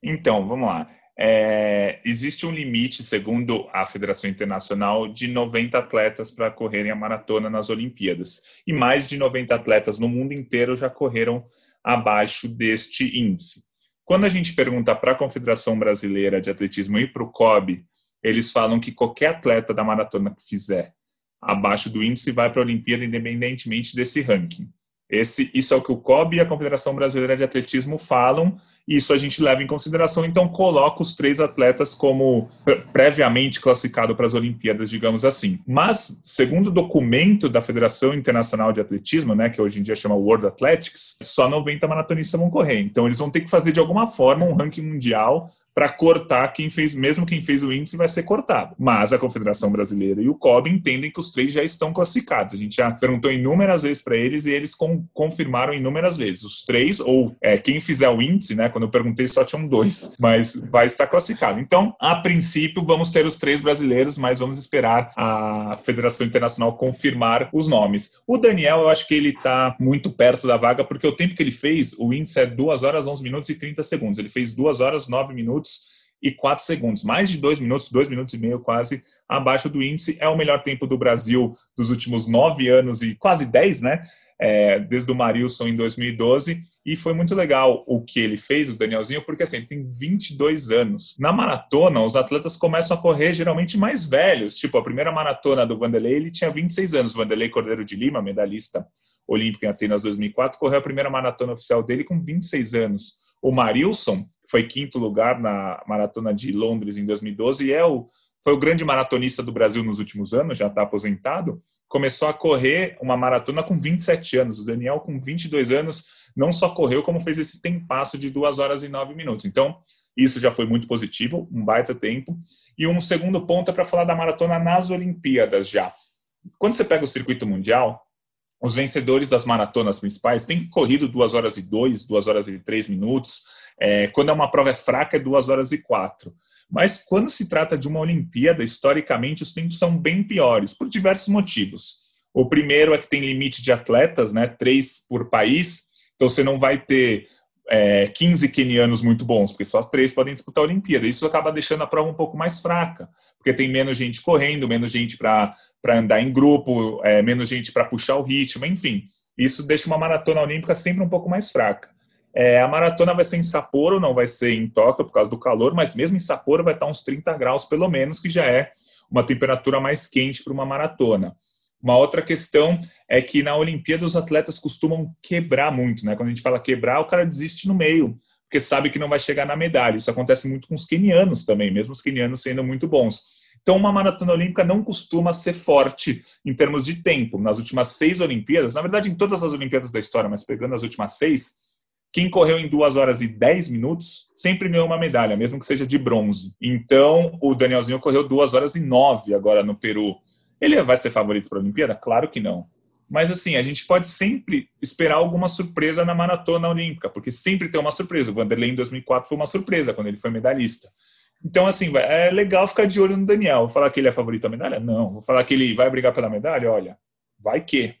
Então, vamos lá. É, existe um limite, segundo a Federação Internacional, de 90 atletas para correrem a maratona nas Olimpíadas. E mais de 90 atletas no mundo inteiro já correram abaixo deste índice. Quando a gente pergunta para a Confederação Brasileira de Atletismo e para o COB, eles falam que qualquer atleta da maratona que fizer abaixo do índice vai para a Olimpíada independentemente desse ranking. Esse, isso é o que o COB e a Confederação Brasileira de Atletismo falam isso a gente leva em consideração, então coloca os três atletas como previamente classificado para as Olimpíadas, digamos assim. Mas, segundo o documento da Federação Internacional de Atletismo, né, que hoje em dia chama World Athletics, só 90 maratonistas vão correr. Então eles vão ter que fazer de alguma forma um ranking mundial para cortar quem fez, mesmo quem fez o índice vai ser cortado. Mas a Confederação Brasileira e o COB entendem que os três já estão classificados. A gente já perguntou inúmeras vezes para eles e eles com, confirmaram inúmeras vezes. Os três, ou é, quem fizer o índice, né? Quando eu perguntei, só tinham dois, (laughs) mas vai estar classificado. Então, a princípio, vamos ter os três brasileiros, mas vamos esperar a Federação Internacional confirmar os nomes. O Daniel, eu acho que ele está muito perto da vaga, porque o tempo que ele fez, o índice é 2 horas, 11 minutos e 30 segundos. Ele fez 2 horas, 9 minutos minutos e 4 segundos. Mais de 2 minutos, 2 minutos e meio quase abaixo do índice. É o melhor tempo do Brasil dos últimos 9 anos e quase 10, né? É, desde o Marilson em 2012, e foi muito legal o que ele fez, o Danielzinho, porque assim, ele tem 22 anos. Na maratona, os atletas começam a correr geralmente mais velhos, tipo, a primeira maratona do Vanderlei, ele tinha 26 anos, Vanderlei Cordeiro de Lima, medalhista olímpico em Atenas 2004, correu a primeira maratona oficial dele com 26 anos. O Marilson foi quinto lugar na maratona de Londres em 2012 e é o, foi o grande maratonista do Brasil nos últimos anos, já está aposentado. Começou a correr uma maratona com 27 anos. O Daniel, com 22 anos, não só correu, como fez esse tempasso de 2 horas e 9 minutos. Então, isso já foi muito positivo, um baita tempo. E um segundo ponto é para falar da maratona nas Olimpíadas já. Quando você pega o circuito mundial, os vencedores das maratonas principais têm corrido 2 horas e 2, 2 horas e 3 minutos. É, quando é uma prova é fraca, é 2 horas e 4. Mas quando se trata de uma Olimpíada, historicamente os tempos são bem piores, por diversos motivos. O primeiro é que tem limite de atletas, né? Três por país. Então você não vai ter é, 15 quenianos muito bons, porque só três podem disputar a Olimpíada. Isso acaba deixando a prova um pouco mais fraca, porque tem menos gente correndo, menos gente para andar em grupo, é, menos gente para puxar o ritmo, enfim. Isso deixa uma maratona olímpica sempre um pouco mais fraca. É, a maratona vai ser em Sapporo, não vai ser em Tóquio por causa do calor, mas mesmo em Sapporo vai estar uns 30 graus pelo menos, que já é uma temperatura mais quente para uma maratona. Uma outra questão é que na Olimpíada os atletas costumam quebrar muito, né? Quando a gente fala quebrar, o cara desiste no meio, porque sabe que não vai chegar na medalha. Isso acontece muito com os quenianos também, mesmo os quenianos sendo muito bons. Então, uma maratona olímpica não costuma ser forte em termos de tempo. Nas últimas seis Olimpíadas, na verdade, em todas as Olimpíadas da história, mas pegando as últimas seis, quem correu em 2 horas e 10 minutos sempre ganhou uma medalha, mesmo que seja de bronze. Então, o Danielzinho correu 2 horas e 9 agora no Peru. Ele vai ser favorito para a Olimpíada? Claro que não. Mas assim, a gente pode sempre esperar alguma surpresa na maratona olímpica, porque sempre tem uma surpresa. O Vanderlei em 2004 foi uma surpresa quando ele foi medalhista. Então, assim, é legal ficar de olho no Daniel. Vou falar que ele é favorito à medalha? Não. Vou falar que ele vai brigar pela medalha? Olha, vai que.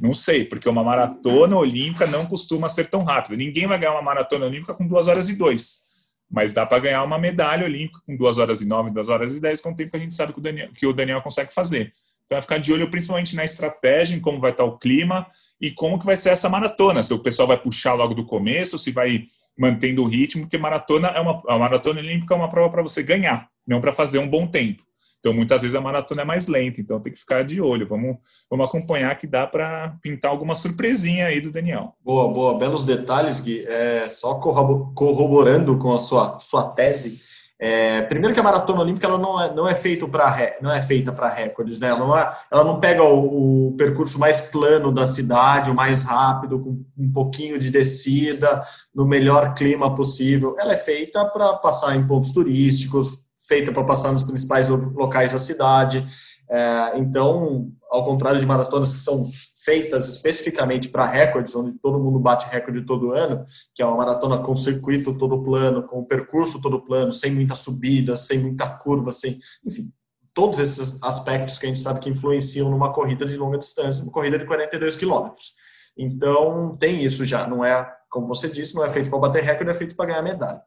Não sei, porque uma maratona olímpica não costuma ser tão rápida. Ninguém vai ganhar uma maratona olímpica com 2 horas e 2. Mas dá para ganhar uma medalha olímpica com 2 horas e 9, 2 horas e 10, com o tempo que a gente sabe que o Daniel, que o Daniel consegue fazer. Então, vai ficar de olho principalmente na estratégia, em como vai estar o clima e como que vai ser essa maratona. Se o pessoal vai puxar logo do começo, se vai mantendo o ritmo, porque maratona é uma a maratona olímpica é uma prova para você ganhar, não para fazer um bom tempo. Então, muitas vezes a maratona é mais lenta, então tem que ficar de olho. Vamos, vamos acompanhar que dá para pintar alguma surpresinha aí do Daniel. Boa, boa. Belos detalhes, Gui. É, só corroborando com a sua, sua tese, é, primeiro que a maratona olímpica ela não é, não é, feito pra, não é feita para recordes, né? Ela não, é, ela não pega o, o, percurso mais plano da cidade, o mais rápido, com um pouquinho de descida, no melhor clima possível. Ela é feita para passar em pontos turísticos, feita para passar nos principais locais da cidade. É, então, ao contrário de maratonas que são feitas especificamente para recordes, onde todo mundo bate recorde todo ano, que é uma maratona com circuito todo plano, com percurso todo plano, sem muita subida, sem muita curva, sem, enfim, todos esses aspectos que a gente sabe que influenciam numa corrida de longa distância, uma corrida de 42 quilômetros. Então, tem isso já, não é, como você disse, não é feito para bater recorde, é feito para ganhar medalha.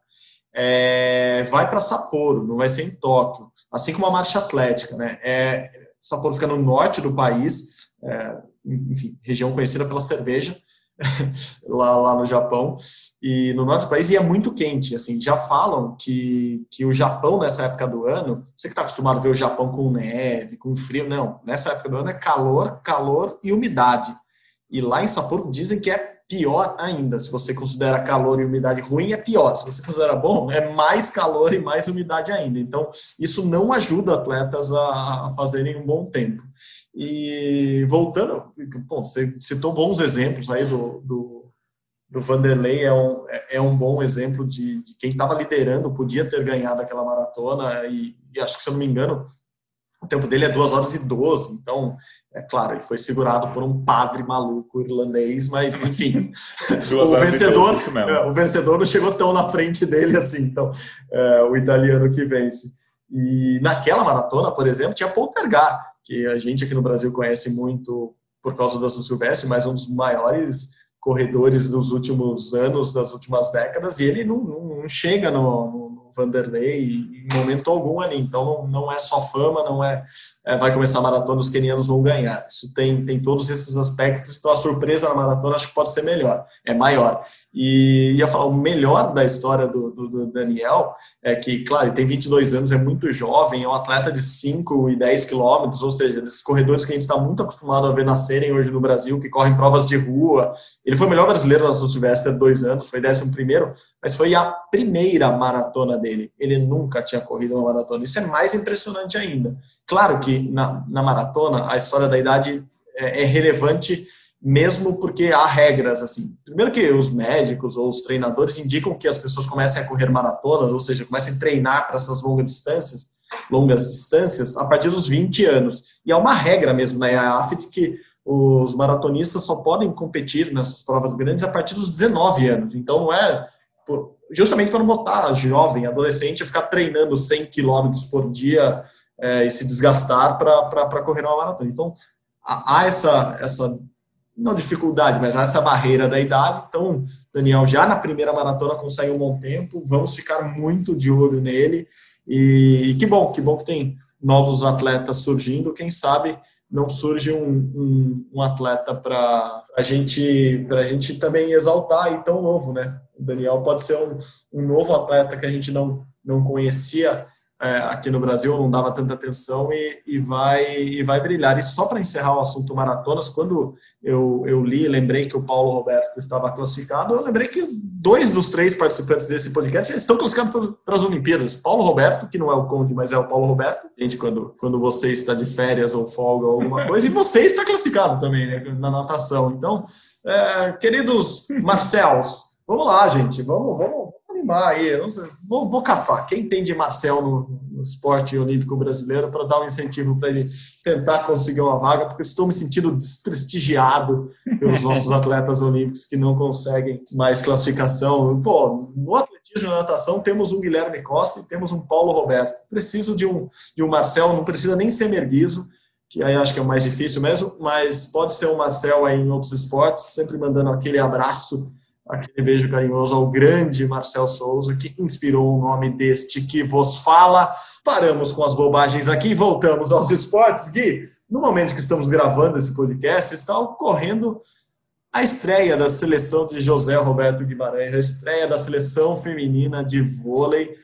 É, vai para Sapporo, não vai ser em Tóquio, assim como a marcha atlética, né? É, Sapporo fica no norte do país, é, enfim, região conhecida pela cerveja (laughs) lá, lá no Japão e no norte do país e é muito quente, assim, já falam que, que o Japão nessa época do ano, você que está acostumado a ver o Japão com neve, com frio, não, nessa época do ano é calor, calor e umidade. E lá em Sapporo dizem que é pior ainda. Se você considera calor e umidade ruim, é pior. Se você considera bom, é mais calor e mais umidade ainda. Então, isso não ajuda atletas a, a fazerem um bom tempo. E voltando, bom, você citou bons exemplos aí do, do, Vanderlei, é um, é um bom exemplo de, de quem estava liderando, podia ter ganhado aquela maratona, e, e, acho que, se eu não me engano, o tempo dele é 2 horas e 12, então, é claro, ele foi segurado por um padre maluco irlandês, mas, enfim, (laughs) o vencedor, é, o vencedor não chegou tão na frente dele assim, então, é, o italiano que vence. E naquela maratona, por exemplo, tinha Poltergar, que a gente aqui no Brasil conhece muito por causa da São Silvestre, mas um dos maiores corredores dos últimos anos, das últimas décadas, e ele não, não chega no, no Vanderlei em momento algum ali. Então não, não é só fama, não é, é, vai começar a maratona, os kenianos vão ganhar. Isso tem, tem todos esses aspectos. Então a surpresa na maratona acho que pode ser melhor, é maior. E ia falar, o melhor da história do, do, do, Daniel é que, claro, ele tem 22 anos, é muito jovem, é um atleta de 5 e 10 quilômetros, ou seja, desses corredores que a gente está muito acostumado a ver nascerem hoje no Brasil, que correm provas de rua. Ele foi o melhor brasileiro na São Silvestre há dois anos, foi 11 primeiro, mas foi a primeira maratona dele. Ele nunca tinha corrido uma maratona. Isso é mais impressionante ainda. Claro que na, na maratona a história da idade é, é relevante mesmo porque há regras assim. Primeiro que os médicos ou os treinadores indicam que as pessoas comecem a correr maratonas, ou seja, comecem a treinar para essas longas distâncias, longas distâncias a partir dos 20 anos. E há uma regra mesmo na né? IAAF que os maratonistas só podem competir nessas provas grandes a partir dos 19 anos. Então não é justamente para não botar jovem, adolescente a ficar treinando 100 quilômetros por dia é, e se desgastar para correr uma maratona. Então há essa essa não dificuldade, mas essa barreira da idade. Então, Daniel já na primeira maratona consegue um bom tempo. Vamos ficar muito de olho nele. E, e que bom, que bom que tem novos atletas surgindo. Quem sabe não surge um, um, um atleta para a gente, gente também exaltar e tão novo, né? O Daniel pode ser um, um novo atleta que a gente não, não conhecia é, aqui no Brasil, não dava tanta atenção e, e vai, e vai brilhar. E só para encerrar o assunto maratonas, quando eu, eu li, lembrei que o Paulo Roberto estava classificado, eu lembrei que dois dos três participantes desse podcast estão classificados para as Olimpíadas. Paulo Roberto, que não é o Conde, mas é o Paulo Roberto. Gente, quando, quando você está de férias ou folga ou alguma coisa, e você está classificado também né, na natação. Então, é, queridos Marcels, vamos lá, gente, vamos, vamos animar aí. Vou, vou caçar. Quem tem de Marcel no, no esporte olímpico brasileiro para dar um incentivo para ele tentar conseguir uma vaga, porque estou me sentindo desprestigiado pelos nossos (laughs) atletas olímpicos que não conseguem mais classificação. Pô, no atletismo e natação temos um Guilherme Costa e temos um Paulo Roberto. Preciso de um, de um Marcel, não precisa nem ser merguizo, que aí acho que é o mais difícil mesmo, mas pode ser um Marcel aí em outros esportes, sempre mandando aquele abraço aquele beijo carinhoso ao grande Marcel Souza, que inspirou o nome deste que vos fala. Paramos com as bobagens aqui e voltamos aos esportes. Gui, no momento que estamos gravando esse podcast, está ocorrendo a estreia da seleção de José Roberto Guimarães, a estreia da seleção feminina de vôlei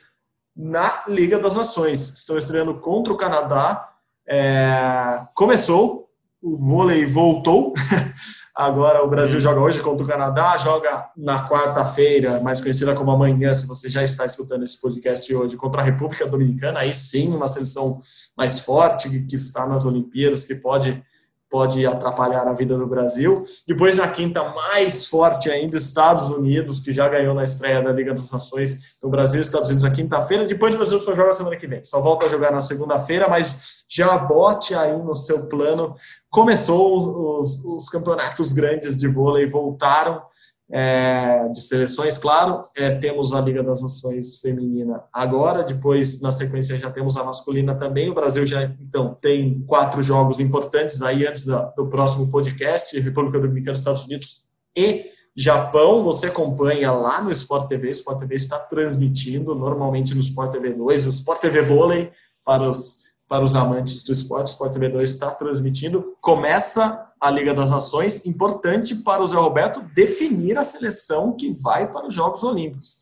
na Liga das Nações. Estão estreando contra o Canadá. É... Começou, o vôlei voltou. (laughs) Agora o Brasil joga hoje contra o Canadá, joga na quarta-feira, mais conhecida como amanhã, se você já está escutando esse podcast hoje, contra a República Dominicana. Aí sim, uma seleção mais forte que está nas Olimpíadas, que pode pode atrapalhar a vida do Brasil. Depois, na quinta, mais forte ainda, Estados Unidos, que já ganhou na estreia da Liga das Nações. Então, Brasil Estados Unidos na quinta-feira. Depois, o Brasil só joga semana que vem. Só volta a jogar na segunda-feira, mas já bote aí no seu plano. Começou os, os campeonatos grandes de vôlei, voltaram é, de seleções, claro. É, temos a Liga das Nações feminina agora, depois, na sequência, já temos a masculina também. O Brasil já, então, tem quatro jogos importantes aí antes da, do próximo podcast: República Dominicana, Estados Unidos e Japão. Você acompanha lá no Sport TV. O Sport TV está transmitindo, normalmente no Sport TV 2, o Sport TV Vôlei para os para os amantes do esporte. O Sport TV 2 está transmitindo. Começa a Liga das Nações, importante para o Zé Roberto definir a seleção que vai para os Jogos Olímpicos.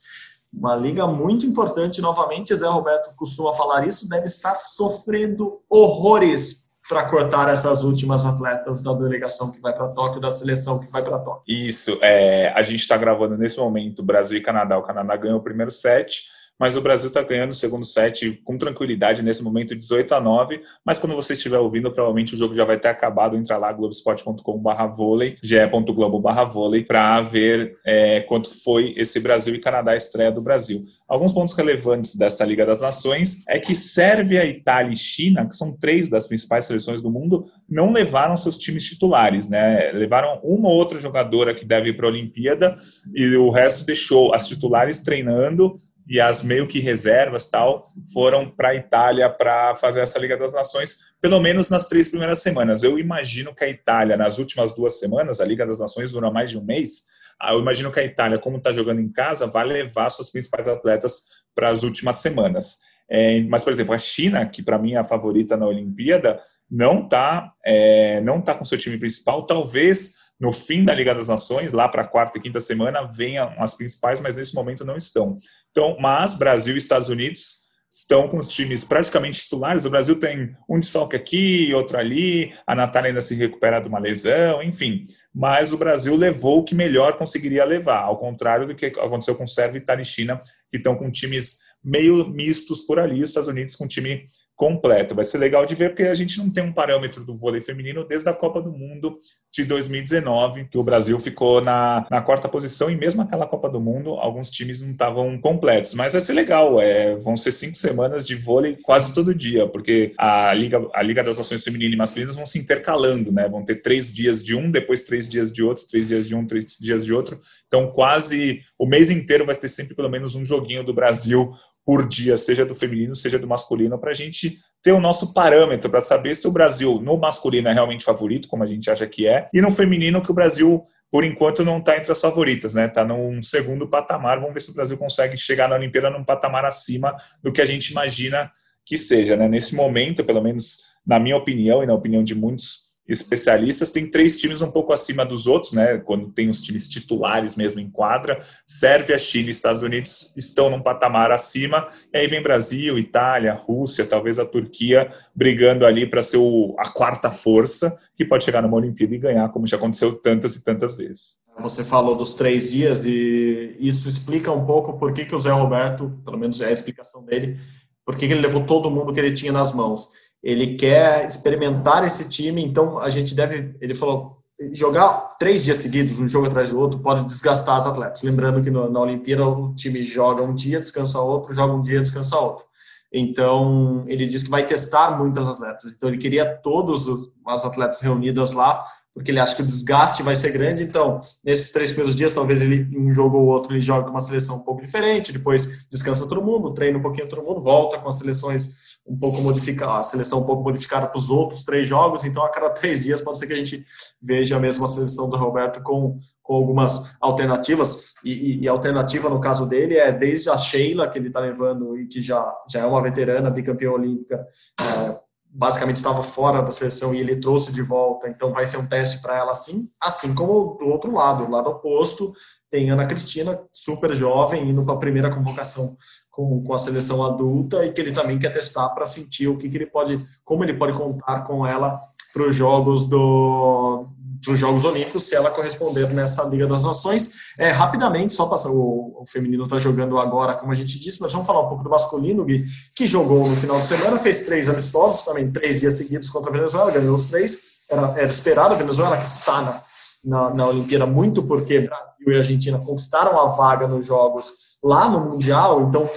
Uma liga muito importante, novamente, Zé Roberto costuma falar isso, deve estar sofrendo horrores para cortar essas últimas atletas da delegação que vai para Tóquio, da seleção que vai para Tóquio. Isso, é, a gente está gravando nesse momento Brasil e Canadá. O Canadá ganhou o primeiro set, mas o Brasil está ganhando o segundo set com tranquilidade nesse momento 18 a 9, mas quando você estiver ouvindo, provavelmente o jogo já vai ter acabado, entra lá globesport.com.br vôlei, ge.globo.br vôlei, para ver é, quanto foi esse Brasil e Canadá estreia do Brasil. Alguns pontos relevantes dessa Liga das Nações é que Sérvia, Itália e China, que são três das principais seleções do mundo, não levaram seus times titulares, né? Levaram uma ou outra jogadora que deve ir para a Olimpíada e o resto deixou as titulares treinando e as meio que reservas tal foram para a Itália para fazer essa Liga das Nações, pelo menos nas três primeiras semanas. Eu imagino que a Itália, nas últimas duas semanas, a Liga das Nações dura mais de um mês, ah, eu imagino que a Itália, como está jogando em casa, vai levar suas principais atletas para as últimas semanas. É, mas, por exemplo, a China, que para mim é a favorita na Olimpíada, não está é, não tá com seu time principal, talvez no fim da Liga das Nações, lá para a quarta e quinta semana, venham as principais, mas nesse momento não estão. Então, mas Brasil e Estados Unidos estão com os times praticamente titulares. O Brasil tem um desfalque aqui, outro ali, a Natália ainda se recupera de uma lesão, enfim. Mas o Brasil levou o que melhor conseguiria levar, ao contrário do que aconteceu com Sérvia, Itália e China, que estão com times meio mistos por ali, os Estados Unidos com time completo. Vai ser legal de ver porque a gente não tem um parâmetro do vôlei feminino desde a Copa do Mundo de 2019, que o Brasil ficou na, na quarta posição e mesmo aquela Copa do Mundo, alguns times não estavam completos. Mas vai ser legal, é, vão ser cinco semanas de vôlei quase todo dia, porque a Liga, a Liga das Nações Femininas e Masculinas vão se intercalando, né? Vão ter três dias de um, depois três dias de outro, três dias de um, três dias de outro. Então quase o mês inteiro vai ter sempre pelo menos um joguinho do Brasil por dia, seja do feminino, seja do masculino, para a gente ter o nosso parâmetro para saber se o Brasil no masculino é realmente favorito, como a gente acha que é, e no feminino que o Brasil por enquanto não está entre as favoritas, né? Está num segundo patamar. Vamos ver se o Brasil consegue chegar na Olimpíada num patamar acima do que a gente imagina que seja, né? Nesse momento, pelo menos na minha opinião e na opinião de muitos especialistas, tem três times um pouco acima dos outros, né? Quando tem os times titulares mesmo em quadra, Sérvia, China e Estados Unidos estão num patamar acima, e aí vem Brasil, Itália, Rússia, talvez a Turquia brigando ali para ser o, a quarta força que pode chegar numa Olimpíada e ganhar, como já aconteceu tantas e tantas vezes. Você falou dos três dias e isso explica um pouco por que, que o Zé Roberto, pelo menos é a explicação dele, por que, que ele levou todo mundo que ele tinha nas mãos ele quer experimentar esse time, então a gente deve, ele falou, jogar três dias seguidos, um jogo atrás do outro, pode desgastar os atletas. Lembrando que no, na Olimpíada o time joga um dia, descansa outro, joga um dia, descansa outro. Então, ele disse que vai testar muitos atletas. Então, ele queria todos os atletas reunidos lá, porque ele acha que o desgaste vai ser grande. Então, nesses três primeiros dias, talvez ele, um jogo ou outro, ele jogue com uma seleção um pouco diferente, depois descansa todo mundo, treina um pouquinho todo mundo, volta com as seleções um pouco modificada, a seleção um pouco modificada para os outros três jogos, então a cada três dias pode ser que a gente veja a mesma seleção do Roberto com, com algumas alternativas, e, e, e a alternativa no caso dele é desde a Sheila, que ele está levando e que já, já é uma veterana, bicampeã olímpica, é, basicamente estava fora da seleção e ele trouxe de volta, então vai ser um teste para ela sim, assim como do outro lado, do lado oposto, tem Ana Cristina, super jovem, indo para a primeira convocação com, com a seleção adulta e que ele também quer testar para sentir o que, que ele pode, como ele pode contar com ela para os jogos do para os Jogos Olímpicos, se ela corresponder nessa Liga das Nações. É, rapidamente, só passar, o, o feminino está jogando agora, como a gente disse, mas vamos falar um pouco do masculino, Gui, que jogou no final de semana, fez três amistosos, também três dias seguidos contra a Venezuela, ganhou os três, era, era esperado a Venezuela, que está na, na, na Olimpíada, muito porque Brasil e Argentina conquistaram a vaga nos Jogos lá no Mundial, então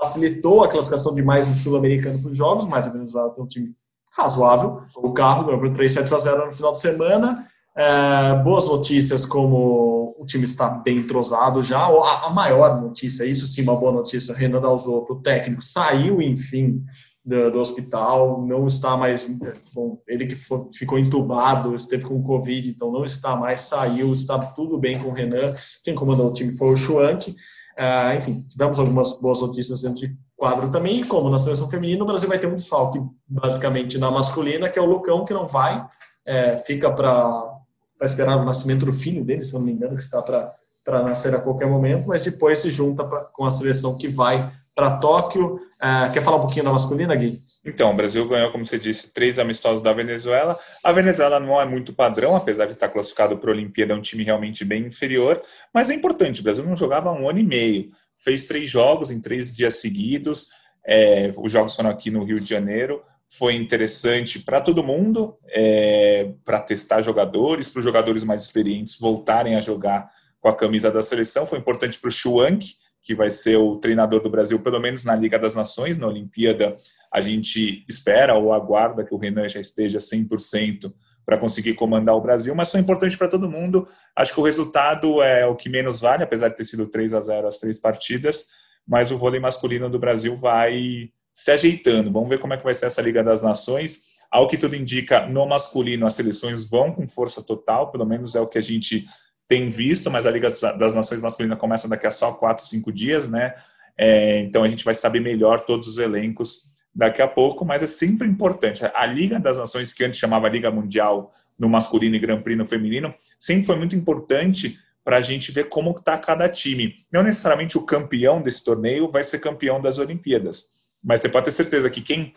facilitou a classificação de mais um sul-americano para os jogos, mas a Venezuela tem um time razoável. O carro ganhou por 3 7 a 0 no final de semana. É, boas notícias como o time está bem entrosado já. A, a maior notícia, isso sim, uma boa notícia, Renan Dalzotto, o técnico, saiu, enfim, do, do, hospital, não está mais. Bom, ele que for, ficou entubado, esteve com Covid, então não está mais, saiu, está tudo bem com o Renan. Quem comandou o time foi o Schwank. Uh, enfim, tivemos algumas boas notícias dentro de quadro também, como na seleção feminina, o Brasil vai ter um desfalque, basicamente, na masculina, que é o Lucão, que não vai, é, fica para esperar o nascimento do filho dele, se não me engano, que está para nascer a qualquer momento, mas depois se junta pra, com a seleção que vai para Tóquio. Uh, quer falar um pouquinho da masculina, Gui? Então, o Brasil ganhou, como você disse, três amistosos da Venezuela. A Venezuela não é muito padrão, apesar de estar classificado para a Olimpíada, é um time realmente bem inferior, mas é importante. O Brasil não jogava há um ano e meio. Fez três jogos em três dias seguidos. É, os jogos foram aqui no Rio de Janeiro. Foi interessante para todo mundo, é, para testar jogadores, para os jogadores mais experientes voltarem a jogar com a camisa da seleção. Foi importante para o Schwank, que vai ser o treinador do Brasil, pelo menos na Liga das Nações, na Olimpíada, a gente espera ou aguarda que o Renan já esteja 100% para conseguir comandar o Brasil, mas foi importante para todo mundo. Acho que o resultado é o que menos vale, apesar de ter sido 3 a 0 as três partidas, mas o vôlei masculino do Brasil vai se ajeitando. Vamos ver como é que vai ser essa Liga das Nações. Ao que tudo indica, no masculino as seleções vão com força total, pelo menos é o que a gente tem visto, mas a Liga das Nações masculina começa daqui a só quatro, cinco dias, né? É, então a gente vai saber melhor todos os elencos daqui a pouco, mas é sempre importante. A Liga das Nações, que antes chamava Liga Mundial no masculino e Grand Prix no feminino, sempre foi muito importante para a gente ver como está cada time. Não necessariamente o campeão desse torneio vai ser campeão das Olimpíadas, mas você pode ter certeza que quem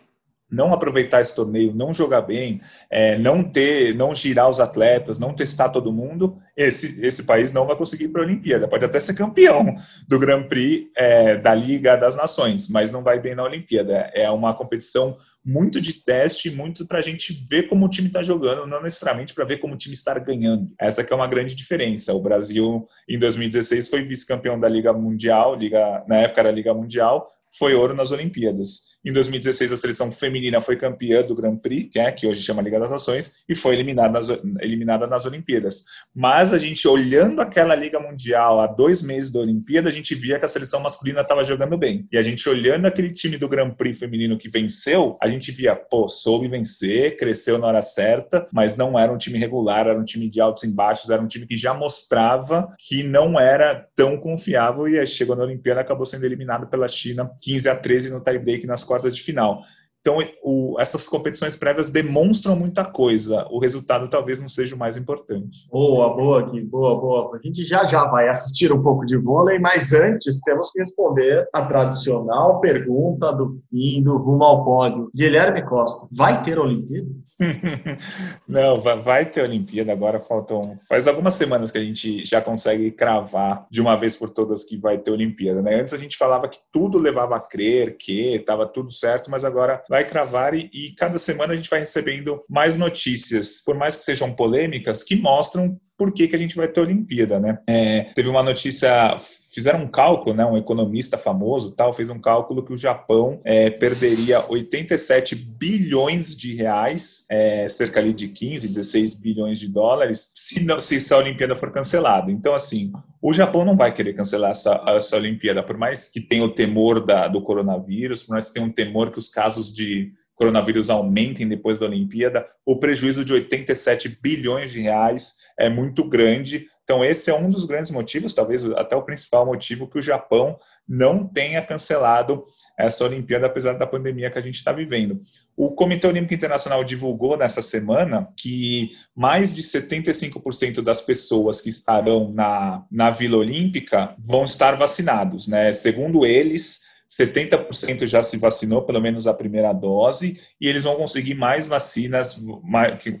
não aproveitar esse torneio, não jogar bem, é, não ter, não girar os atletas, não testar todo mundo, esse, esse país não vai conseguir ir para a Olimpíada. Pode até ser campeão do Grand Prix é, da Liga das Nações, mas não vai bem na Olimpíada. É uma competição muito de teste, muito para a gente ver como o time está jogando, não necessariamente para ver como o time está ganhando. Essa que é uma grande diferença. O Brasil, em 2016, foi vice-campeão da Liga Mundial, Liga, na época era Liga Mundial, foi ouro nas Olimpíadas. Em 2016, a seleção feminina foi campeã do Grand Prix, que, é, que hoje chama Liga das Nações, e foi eliminada nas, eliminada nas Olimpíadas. Mas a gente, olhando aquela Liga Mundial há dois meses da Olimpíada, a gente via que a seleção masculina estava jogando bem. E a gente, olhando aquele time do Grand Prix feminino que venceu, a gente via, pô, soube vencer, cresceu na hora certa, mas não era um time regular, era um time de altos e baixos, era um time que já mostrava que não era tão confiável e chegou na Olimpíada acabou sendo eliminado pela China 15 a 13 no tie-break nas quartas de final. Então, o, essas competições prévias demonstram muita coisa. O resultado talvez não seja o mais importante. Boa, boa, Gui, boa, boa. A gente já já vai assistir um pouco de vôlei, mas antes temos que responder a tradicional pergunta do fim do rumo ao pódio. Guilherme Costa, vai ter Olimpíada? (laughs) não, vai ter Olimpíada. Agora faltam. Faz algumas semanas que a gente já consegue cravar de uma vez por todas que vai ter Olimpíada. Né? Antes a gente falava que tudo levava a crer que estava tudo certo, mas agora vai cravar e, e cada semana a gente vai recebendo mais notícias, por mais que sejam polêmicas, que mostram por que, que a gente vai ter Olimpíada, né? É, teve uma notícia fizeram um cálculo, né, um economista famoso tal fez um cálculo que o Japão é, perderia 87 bilhões de reais, é, cerca ali de 15, 16 bilhões de dólares, se, não, se essa Olimpíada for cancelada. Então, assim, o Japão não vai querer cancelar essa, essa Olimpíada, por mais que tenha o temor da, do coronavírus, por mais que tenha um temor que os casos de coronavírus aumentem depois da Olimpíada, o prejuízo de 87 bilhões de reais é muito grande. Então, esse é um dos grandes motivos, talvez até o principal motivo, que o Japão não tenha cancelado essa Olimpíada, apesar da pandemia que a gente está vivendo. O Comitê Olímpico Internacional divulgou nessa semana que mais de 75% das pessoas que estarão na, na Vila Olímpica vão estar vacinados. Né? Segundo eles, 70% já se vacinou, pelo menos a primeira dose, e eles vão conseguir mais vacinas,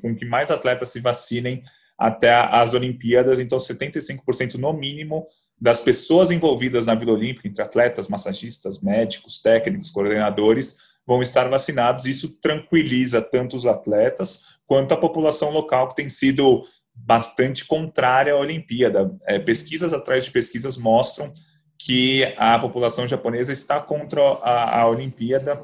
com que mais atletas se vacinem até as Olimpíadas. Então, 75% no mínimo das pessoas envolvidas na Vila Olímpica, entre atletas, massagistas, médicos, técnicos, coordenadores, vão estar vacinados. Isso tranquiliza tanto os atletas quanto a população local, que tem sido bastante contrária à Olimpíada. É, pesquisas atrás de pesquisas mostram que a população japonesa está contra a, a Olimpíada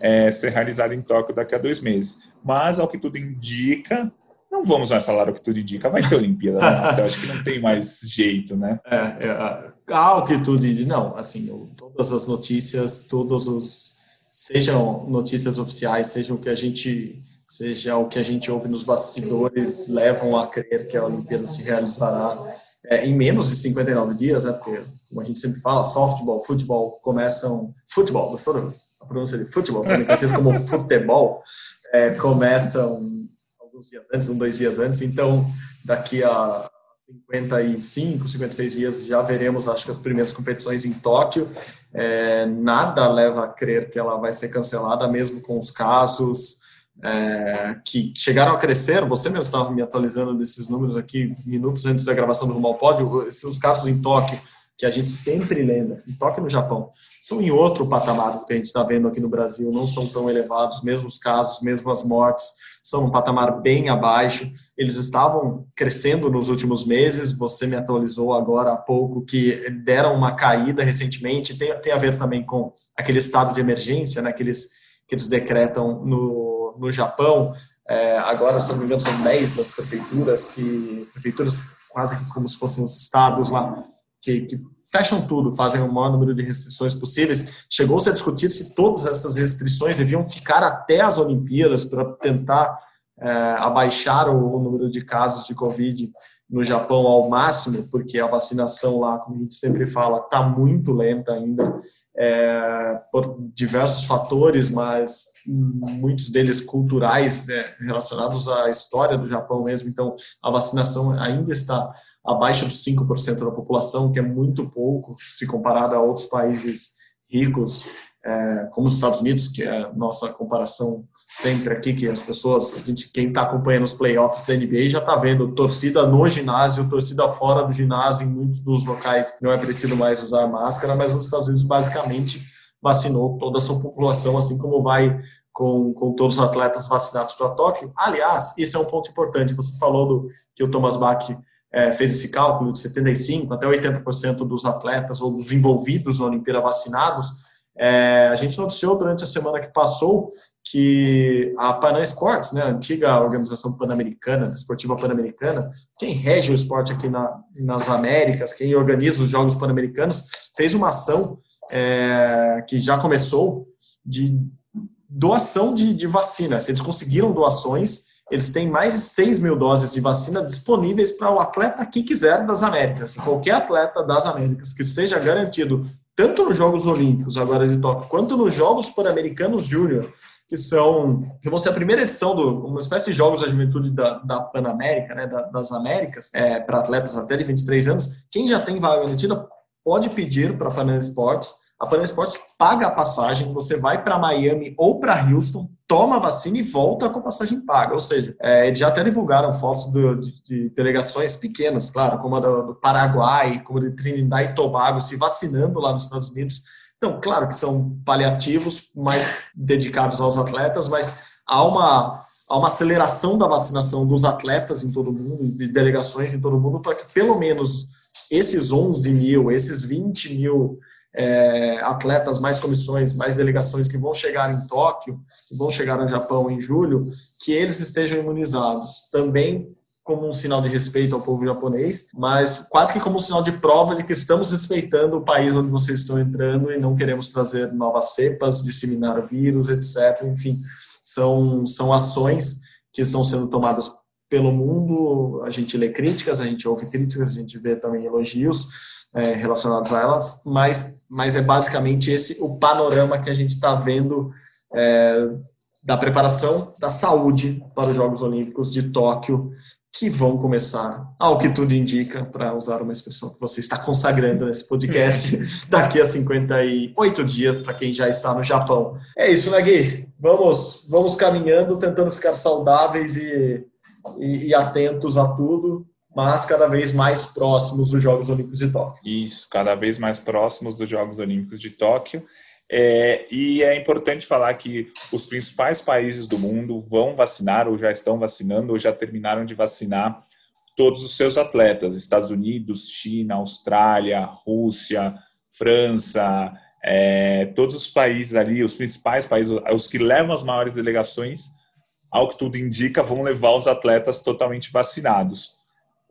é, ser realizada em Tóquio daqui a dois meses. Mas, ao que tudo indica, não vamos mais falar o que tudo indica, vai ter Olimpíada? (laughs) Eu acho que não tem mais jeito, né? É, é, ao que tudo indica, não, assim, todas as notícias, todos os, sejam notícias oficiais, sejam o que a gente, seja o que a gente ouve nos bastidores, levam a crer que a Olimpíada se realizará é, em menos de 59 dias, né? Porque, como a gente sempre fala, softball, futebol começam. Futebol, gostou a pronúncia de futebol, também conhecido como (laughs) futebol, é, começam alguns dias antes, um, dois dias antes. Então, daqui a 55, 56 dias já veremos, acho que as primeiras competições em Tóquio. É, nada leva a crer que ela vai ser cancelada, mesmo com os casos é, que chegaram a crescer, você mesmo estava me atualizando desses números aqui, minutos antes da gravação do Rumo ao Pódio, os casos em Tóquio, que a gente sempre lembra, em Tóquio no Japão, são em outro patamar do que a gente está vendo aqui no Brasil, não são tão elevados, mesmos casos, mesmas mortes, são um patamar bem abaixo, eles estavam crescendo nos últimos meses, você me atualizou agora há pouco que deram uma caída recentemente, tem, tem a ver também com aquele estado de emergência, né, que, eles, que eles decretam no no, Japão, é, agora, se não me engano, são 10 das prefeituras, que prefeituras quase que como se fossem os estados lá, que, que, fecham tudo, fazem o maior número de restrições possíveis. Chegou-se a discutir se todas essas restrições deviam ficar até as Olimpíadas para tentar é, abaixar o, o, número de casos de Covid no Japão ao máximo, porque a vacinação lá, como a gente sempre fala, está muito lenta ainda é, por diversos fatores, mas muitos deles culturais, né, relacionados à história do Japão mesmo. Então, a vacinação ainda está abaixo dos 5% da população, que é muito pouco se comparado a outros países ricos é, como os Estados Unidos, que é a nossa comparação sempre aqui, que as pessoas, a gente, quem está acompanhando os playoffs da NBA já está vendo torcida no ginásio, torcida fora do ginásio, em muitos dos locais não é preciso mais usar máscara, mas os Estados Unidos basicamente vacinou toda a sua população, assim como vai com, com todos os atletas vacinados para Tóquio. Aliás, esse é um ponto importante, você falou do, que o Thomas Bach é, fez esse cálculo de 75% até 80% dos atletas ou dos envolvidos na Olimpíada vacinados, é, a gente noticiou durante a semana que passou que a Panam Sports, né, a antiga organização pan-americana, esportiva pan-americana, quem rege o esporte aqui na, nas Américas, quem organiza os Jogos Pan-Americanos, fez uma ação é, que já começou de doação de, de vacinas. Eles conseguiram doações, eles têm mais de 6 mil doses de vacina disponíveis para o atleta que quiser das Américas. Qualquer atleta das Américas que esteja garantido tanto nos Jogos Olímpicos agora de Tóquio, quanto nos Jogos Pan-Americanos Júnior que são que vão ser a primeira edição do uma espécie de jogos da juventude da, da Panamérica, né, da, das Américas, é, para atletas até de 23 anos. Quem já tem vaga garantida pode pedir para a Panama Sports. A Panama Sports paga a passagem, você vai para Miami ou para Houston, toma a vacina e volta com a passagem paga. Ou seja, é, já até divulgaram fotos do, de, de, delegações pequenas, claro, como a do, do Paraguai, como a de Trinidad e Tobago, se vacinando lá nos Estados Unidos. Então, claro que são paliativos mais dedicados aos atletas, mas há uma, há uma aceleração da vacinação dos atletas em todo o mundo, de delegações em todo o mundo, para que pelo menos esses 11 mil, esses 20 mil é, atletas, mais comissões, mais delegações que vão chegar em Tóquio, que vão chegar no Japão em julho, que eles estejam imunizados. Também como um sinal de respeito ao povo japonês, mas quase que como um sinal de prova de que estamos respeitando o país onde vocês estão entrando e não queremos trazer novas cepas, disseminar vírus, etc. Enfim, são, são ações que estão sendo tomadas pelo mundo, a gente lê críticas, a gente ouve críticas, a gente vê também elogios é, relacionados a elas, mas, mas é basicamente esse o panorama que a gente está vendo é, da preparação da saúde para os Jogos Olímpicos de Tóquio, que vão começar, ao que tudo indica, para usar uma expressão que você está consagrando nesse podcast, (laughs) daqui a 58 dias, para quem já está no Japão. É isso, né, Gui? Vamos, vamos caminhando, tentando ficar saudáveis e e, e atentos a tudo, mas cada vez mais próximos dos Jogos Olímpicos de Tóquio. Isso, cada vez mais próximos dos Jogos Olímpicos de Tóquio. É, e é importante falar que os principais países do mundo vão vacinar, ou já estão vacinando, ou já terminaram de vacinar todos os seus atletas: Estados Unidos, China, Austrália, Rússia, França, é, todos os países ali, os principais países, os que levam as maiores delegações ao que tudo indica, vão levar os atletas totalmente vacinados.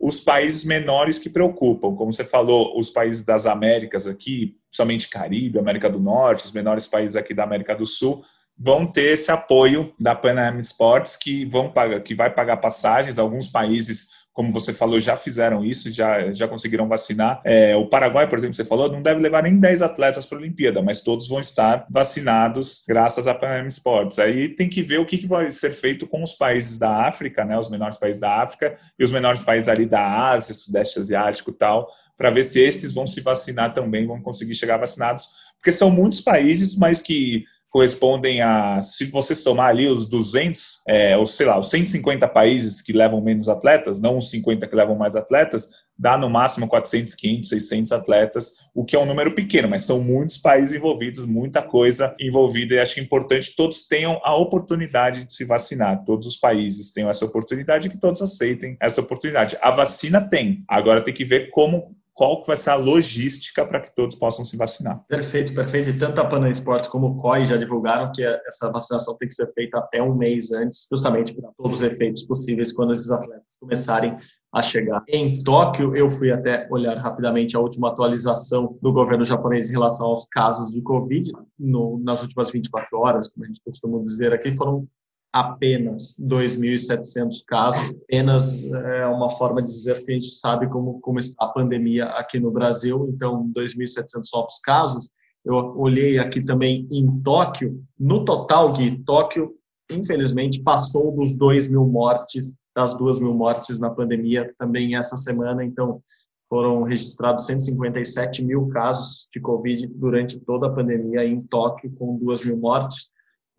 Os países menores que preocupam, como você falou, os países das Américas aqui, somente Caribe, América do Norte, os menores países aqui da América do Sul, vão ter esse apoio da Pan Am Sports, que, vão pagar, que vai pagar passagens. Alguns países como você falou, já fizeram isso, já, já conseguiram vacinar. É, o Paraguai, por exemplo, você falou, não deve levar nem 10 atletas para a Olimpíada, mas todos vão estar vacinados graças à Pan Sports. Aí tem que ver o que, que vai ser feito com os países da África, né, os menores países da África e os menores países ali da Ásia, Sudeste Asiático e tal, para ver se esses vão se vacinar também, vão conseguir chegar vacinados, porque são muitos países, mas que correspondem a, se você somar ali os 200, é, ou sei lá, os 150 países que levam menos atletas, não os 50 que levam mais atletas, dá no máximo 400, 500, 600 atletas, o que é um número pequeno, mas são muitos países envolvidos, muita coisa envolvida, e acho importante que todos tenham a oportunidade de se vacinar, todos os países tenham essa oportunidade e que todos aceitem essa oportunidade. A vacina tem, agora tem que ver como qual que vai ser a logística para que todos possam se vacinar. Perfeito, perfeito. E tanto a Panam Esportes como o COI já divulgaram que essa vacinação tem que ser feita até um mês antes, justamente para todos os efeitos possíveis quando esses atletas começarem a chegar. Em Tóquio, eu fui até olhar rapidamente a última atualização do governo japonês em relação aos casos de Covid. No, nas últimas 24 horas, como a gente costuma dizer aqui, foram apenas 2.700 casos. Apenas é uma forma de dizer que a gente sabe como, como está a pandemia aqui no Brasil. Então, 2.700 novos casos. Eu olhei aqui também em Tóquio. No total, Gui, Tóquio, infelizmente, passou dos 2 mil mortes, das 2 mil mortes na pandemia também essa semana. Então, foram registrados 157 mil casos de Covid durante toda a pandemia em Tóquio, com 2 mil mortes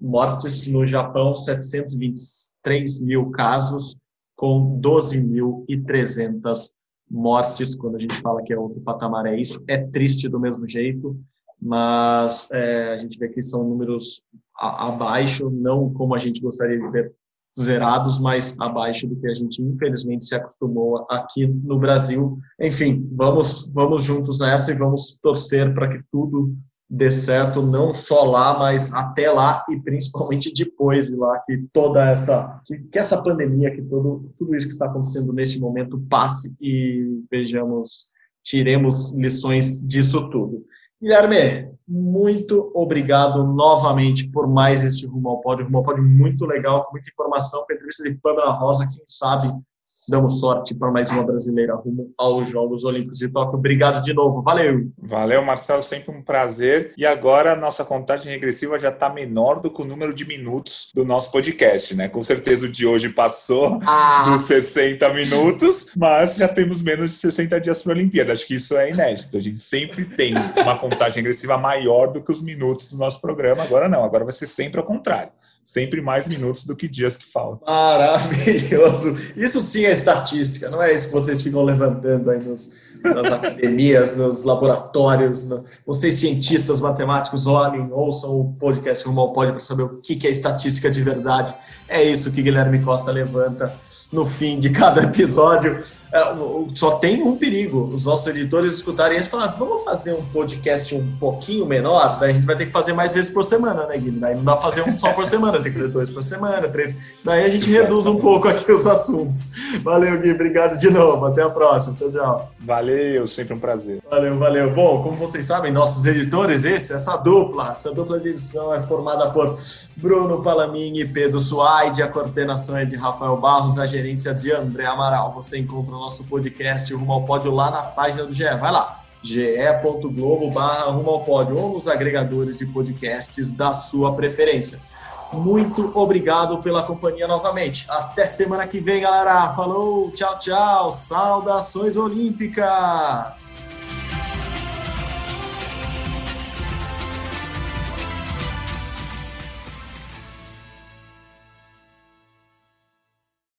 mortes no Japão, 723 mil casos, com 12.300 mortes. Quando a gente fala que é outro patamar, é isso. É triste do mesmo jeito, mas é, a gente vê que são números a, abaixo, não como a gente gostaria de ver zerados, mas abaixo do que a gente infelizmente se acostumou aqui no Brasil. Enfim, vamos vamos juntos nessa e vamos torcer para que tudo dê certo não só lá, mas até lá e principalmente depois de lá, que toda essa que, que essa pandemia, que todo tudo isso que está acontecendo neste momento passe e vejamos, tiremos lições disso tudo. Guilherme, muito obrigado novamente por mais este Rumo ao Pódio. Rumo ao Pódio muito legal, com muita informação, com a entrevista de Pamela Rosa, quem sabe damos sorte para mais uma brasileira rumo aos Jogos Olímpicos de Tóquio. Obrigado de novo, valeu! Valeu, Marcelo, sempre um prazer. E agora a nossa contagem regressiva já está menor do que o número de minutos do nosso podcast, né? Com certeza o de hoje passou ah. dos 60 minutos, mas já temos menos de 60 dias para a Olimpíada. Acho que isso é inédito. A gente sempre tem uma contagem regressiva maior do que os minutos do nosso programa. Agora não, agora vai ser sempre ao contrário sempre mais minutos do que dias que faltam. Maravilhoso. Isso sim é estatística, não é isso que vocês ficam levantando aí nos, nas academias, (laughs) nos laboratórios. No... Vocês, cientistas matemáticos, olhem, ouçam o podcast Rumo ao Pode para saber o que é estatística de verdade. É isso que Guilherme Costa levanta no fim de cada episódio. É, só tem um perigo: os nossos editores escutarem isso e falar, vamos fazer um podcast um pouquinho menor, daí a gente vai ter que fazer mais vezes por semana, né, Guilherme? Daí não dá pra fazer um só por semana, tem que fazer dois por semana, três. Daí a gente reduz um pouco aqui os assuntos. Valeu, Gui, obrigado de novo. Até a próxima. Tchau, tchau. Valeu, sempre um prazer. Valeu, valeu. Bom, como vocês sabem, nossos editores, esse, essa dupla, essa dupla de edição é formada por Bruno Palamin e Pedro Suaide, a coordenação é de Rafael Barros, a gerência de André Amaral. Você encontra nosso podcast Rumo ao Pódio lá na página do GE. Vai lá, ge.globo barra Rumo ao Pódio ou nos agregadores de podcasts da sua preferência. Muito obrigado pela companhia novamente. Até semana que vem, galera. Falou, tchau, tchau. Saudações olímpicas.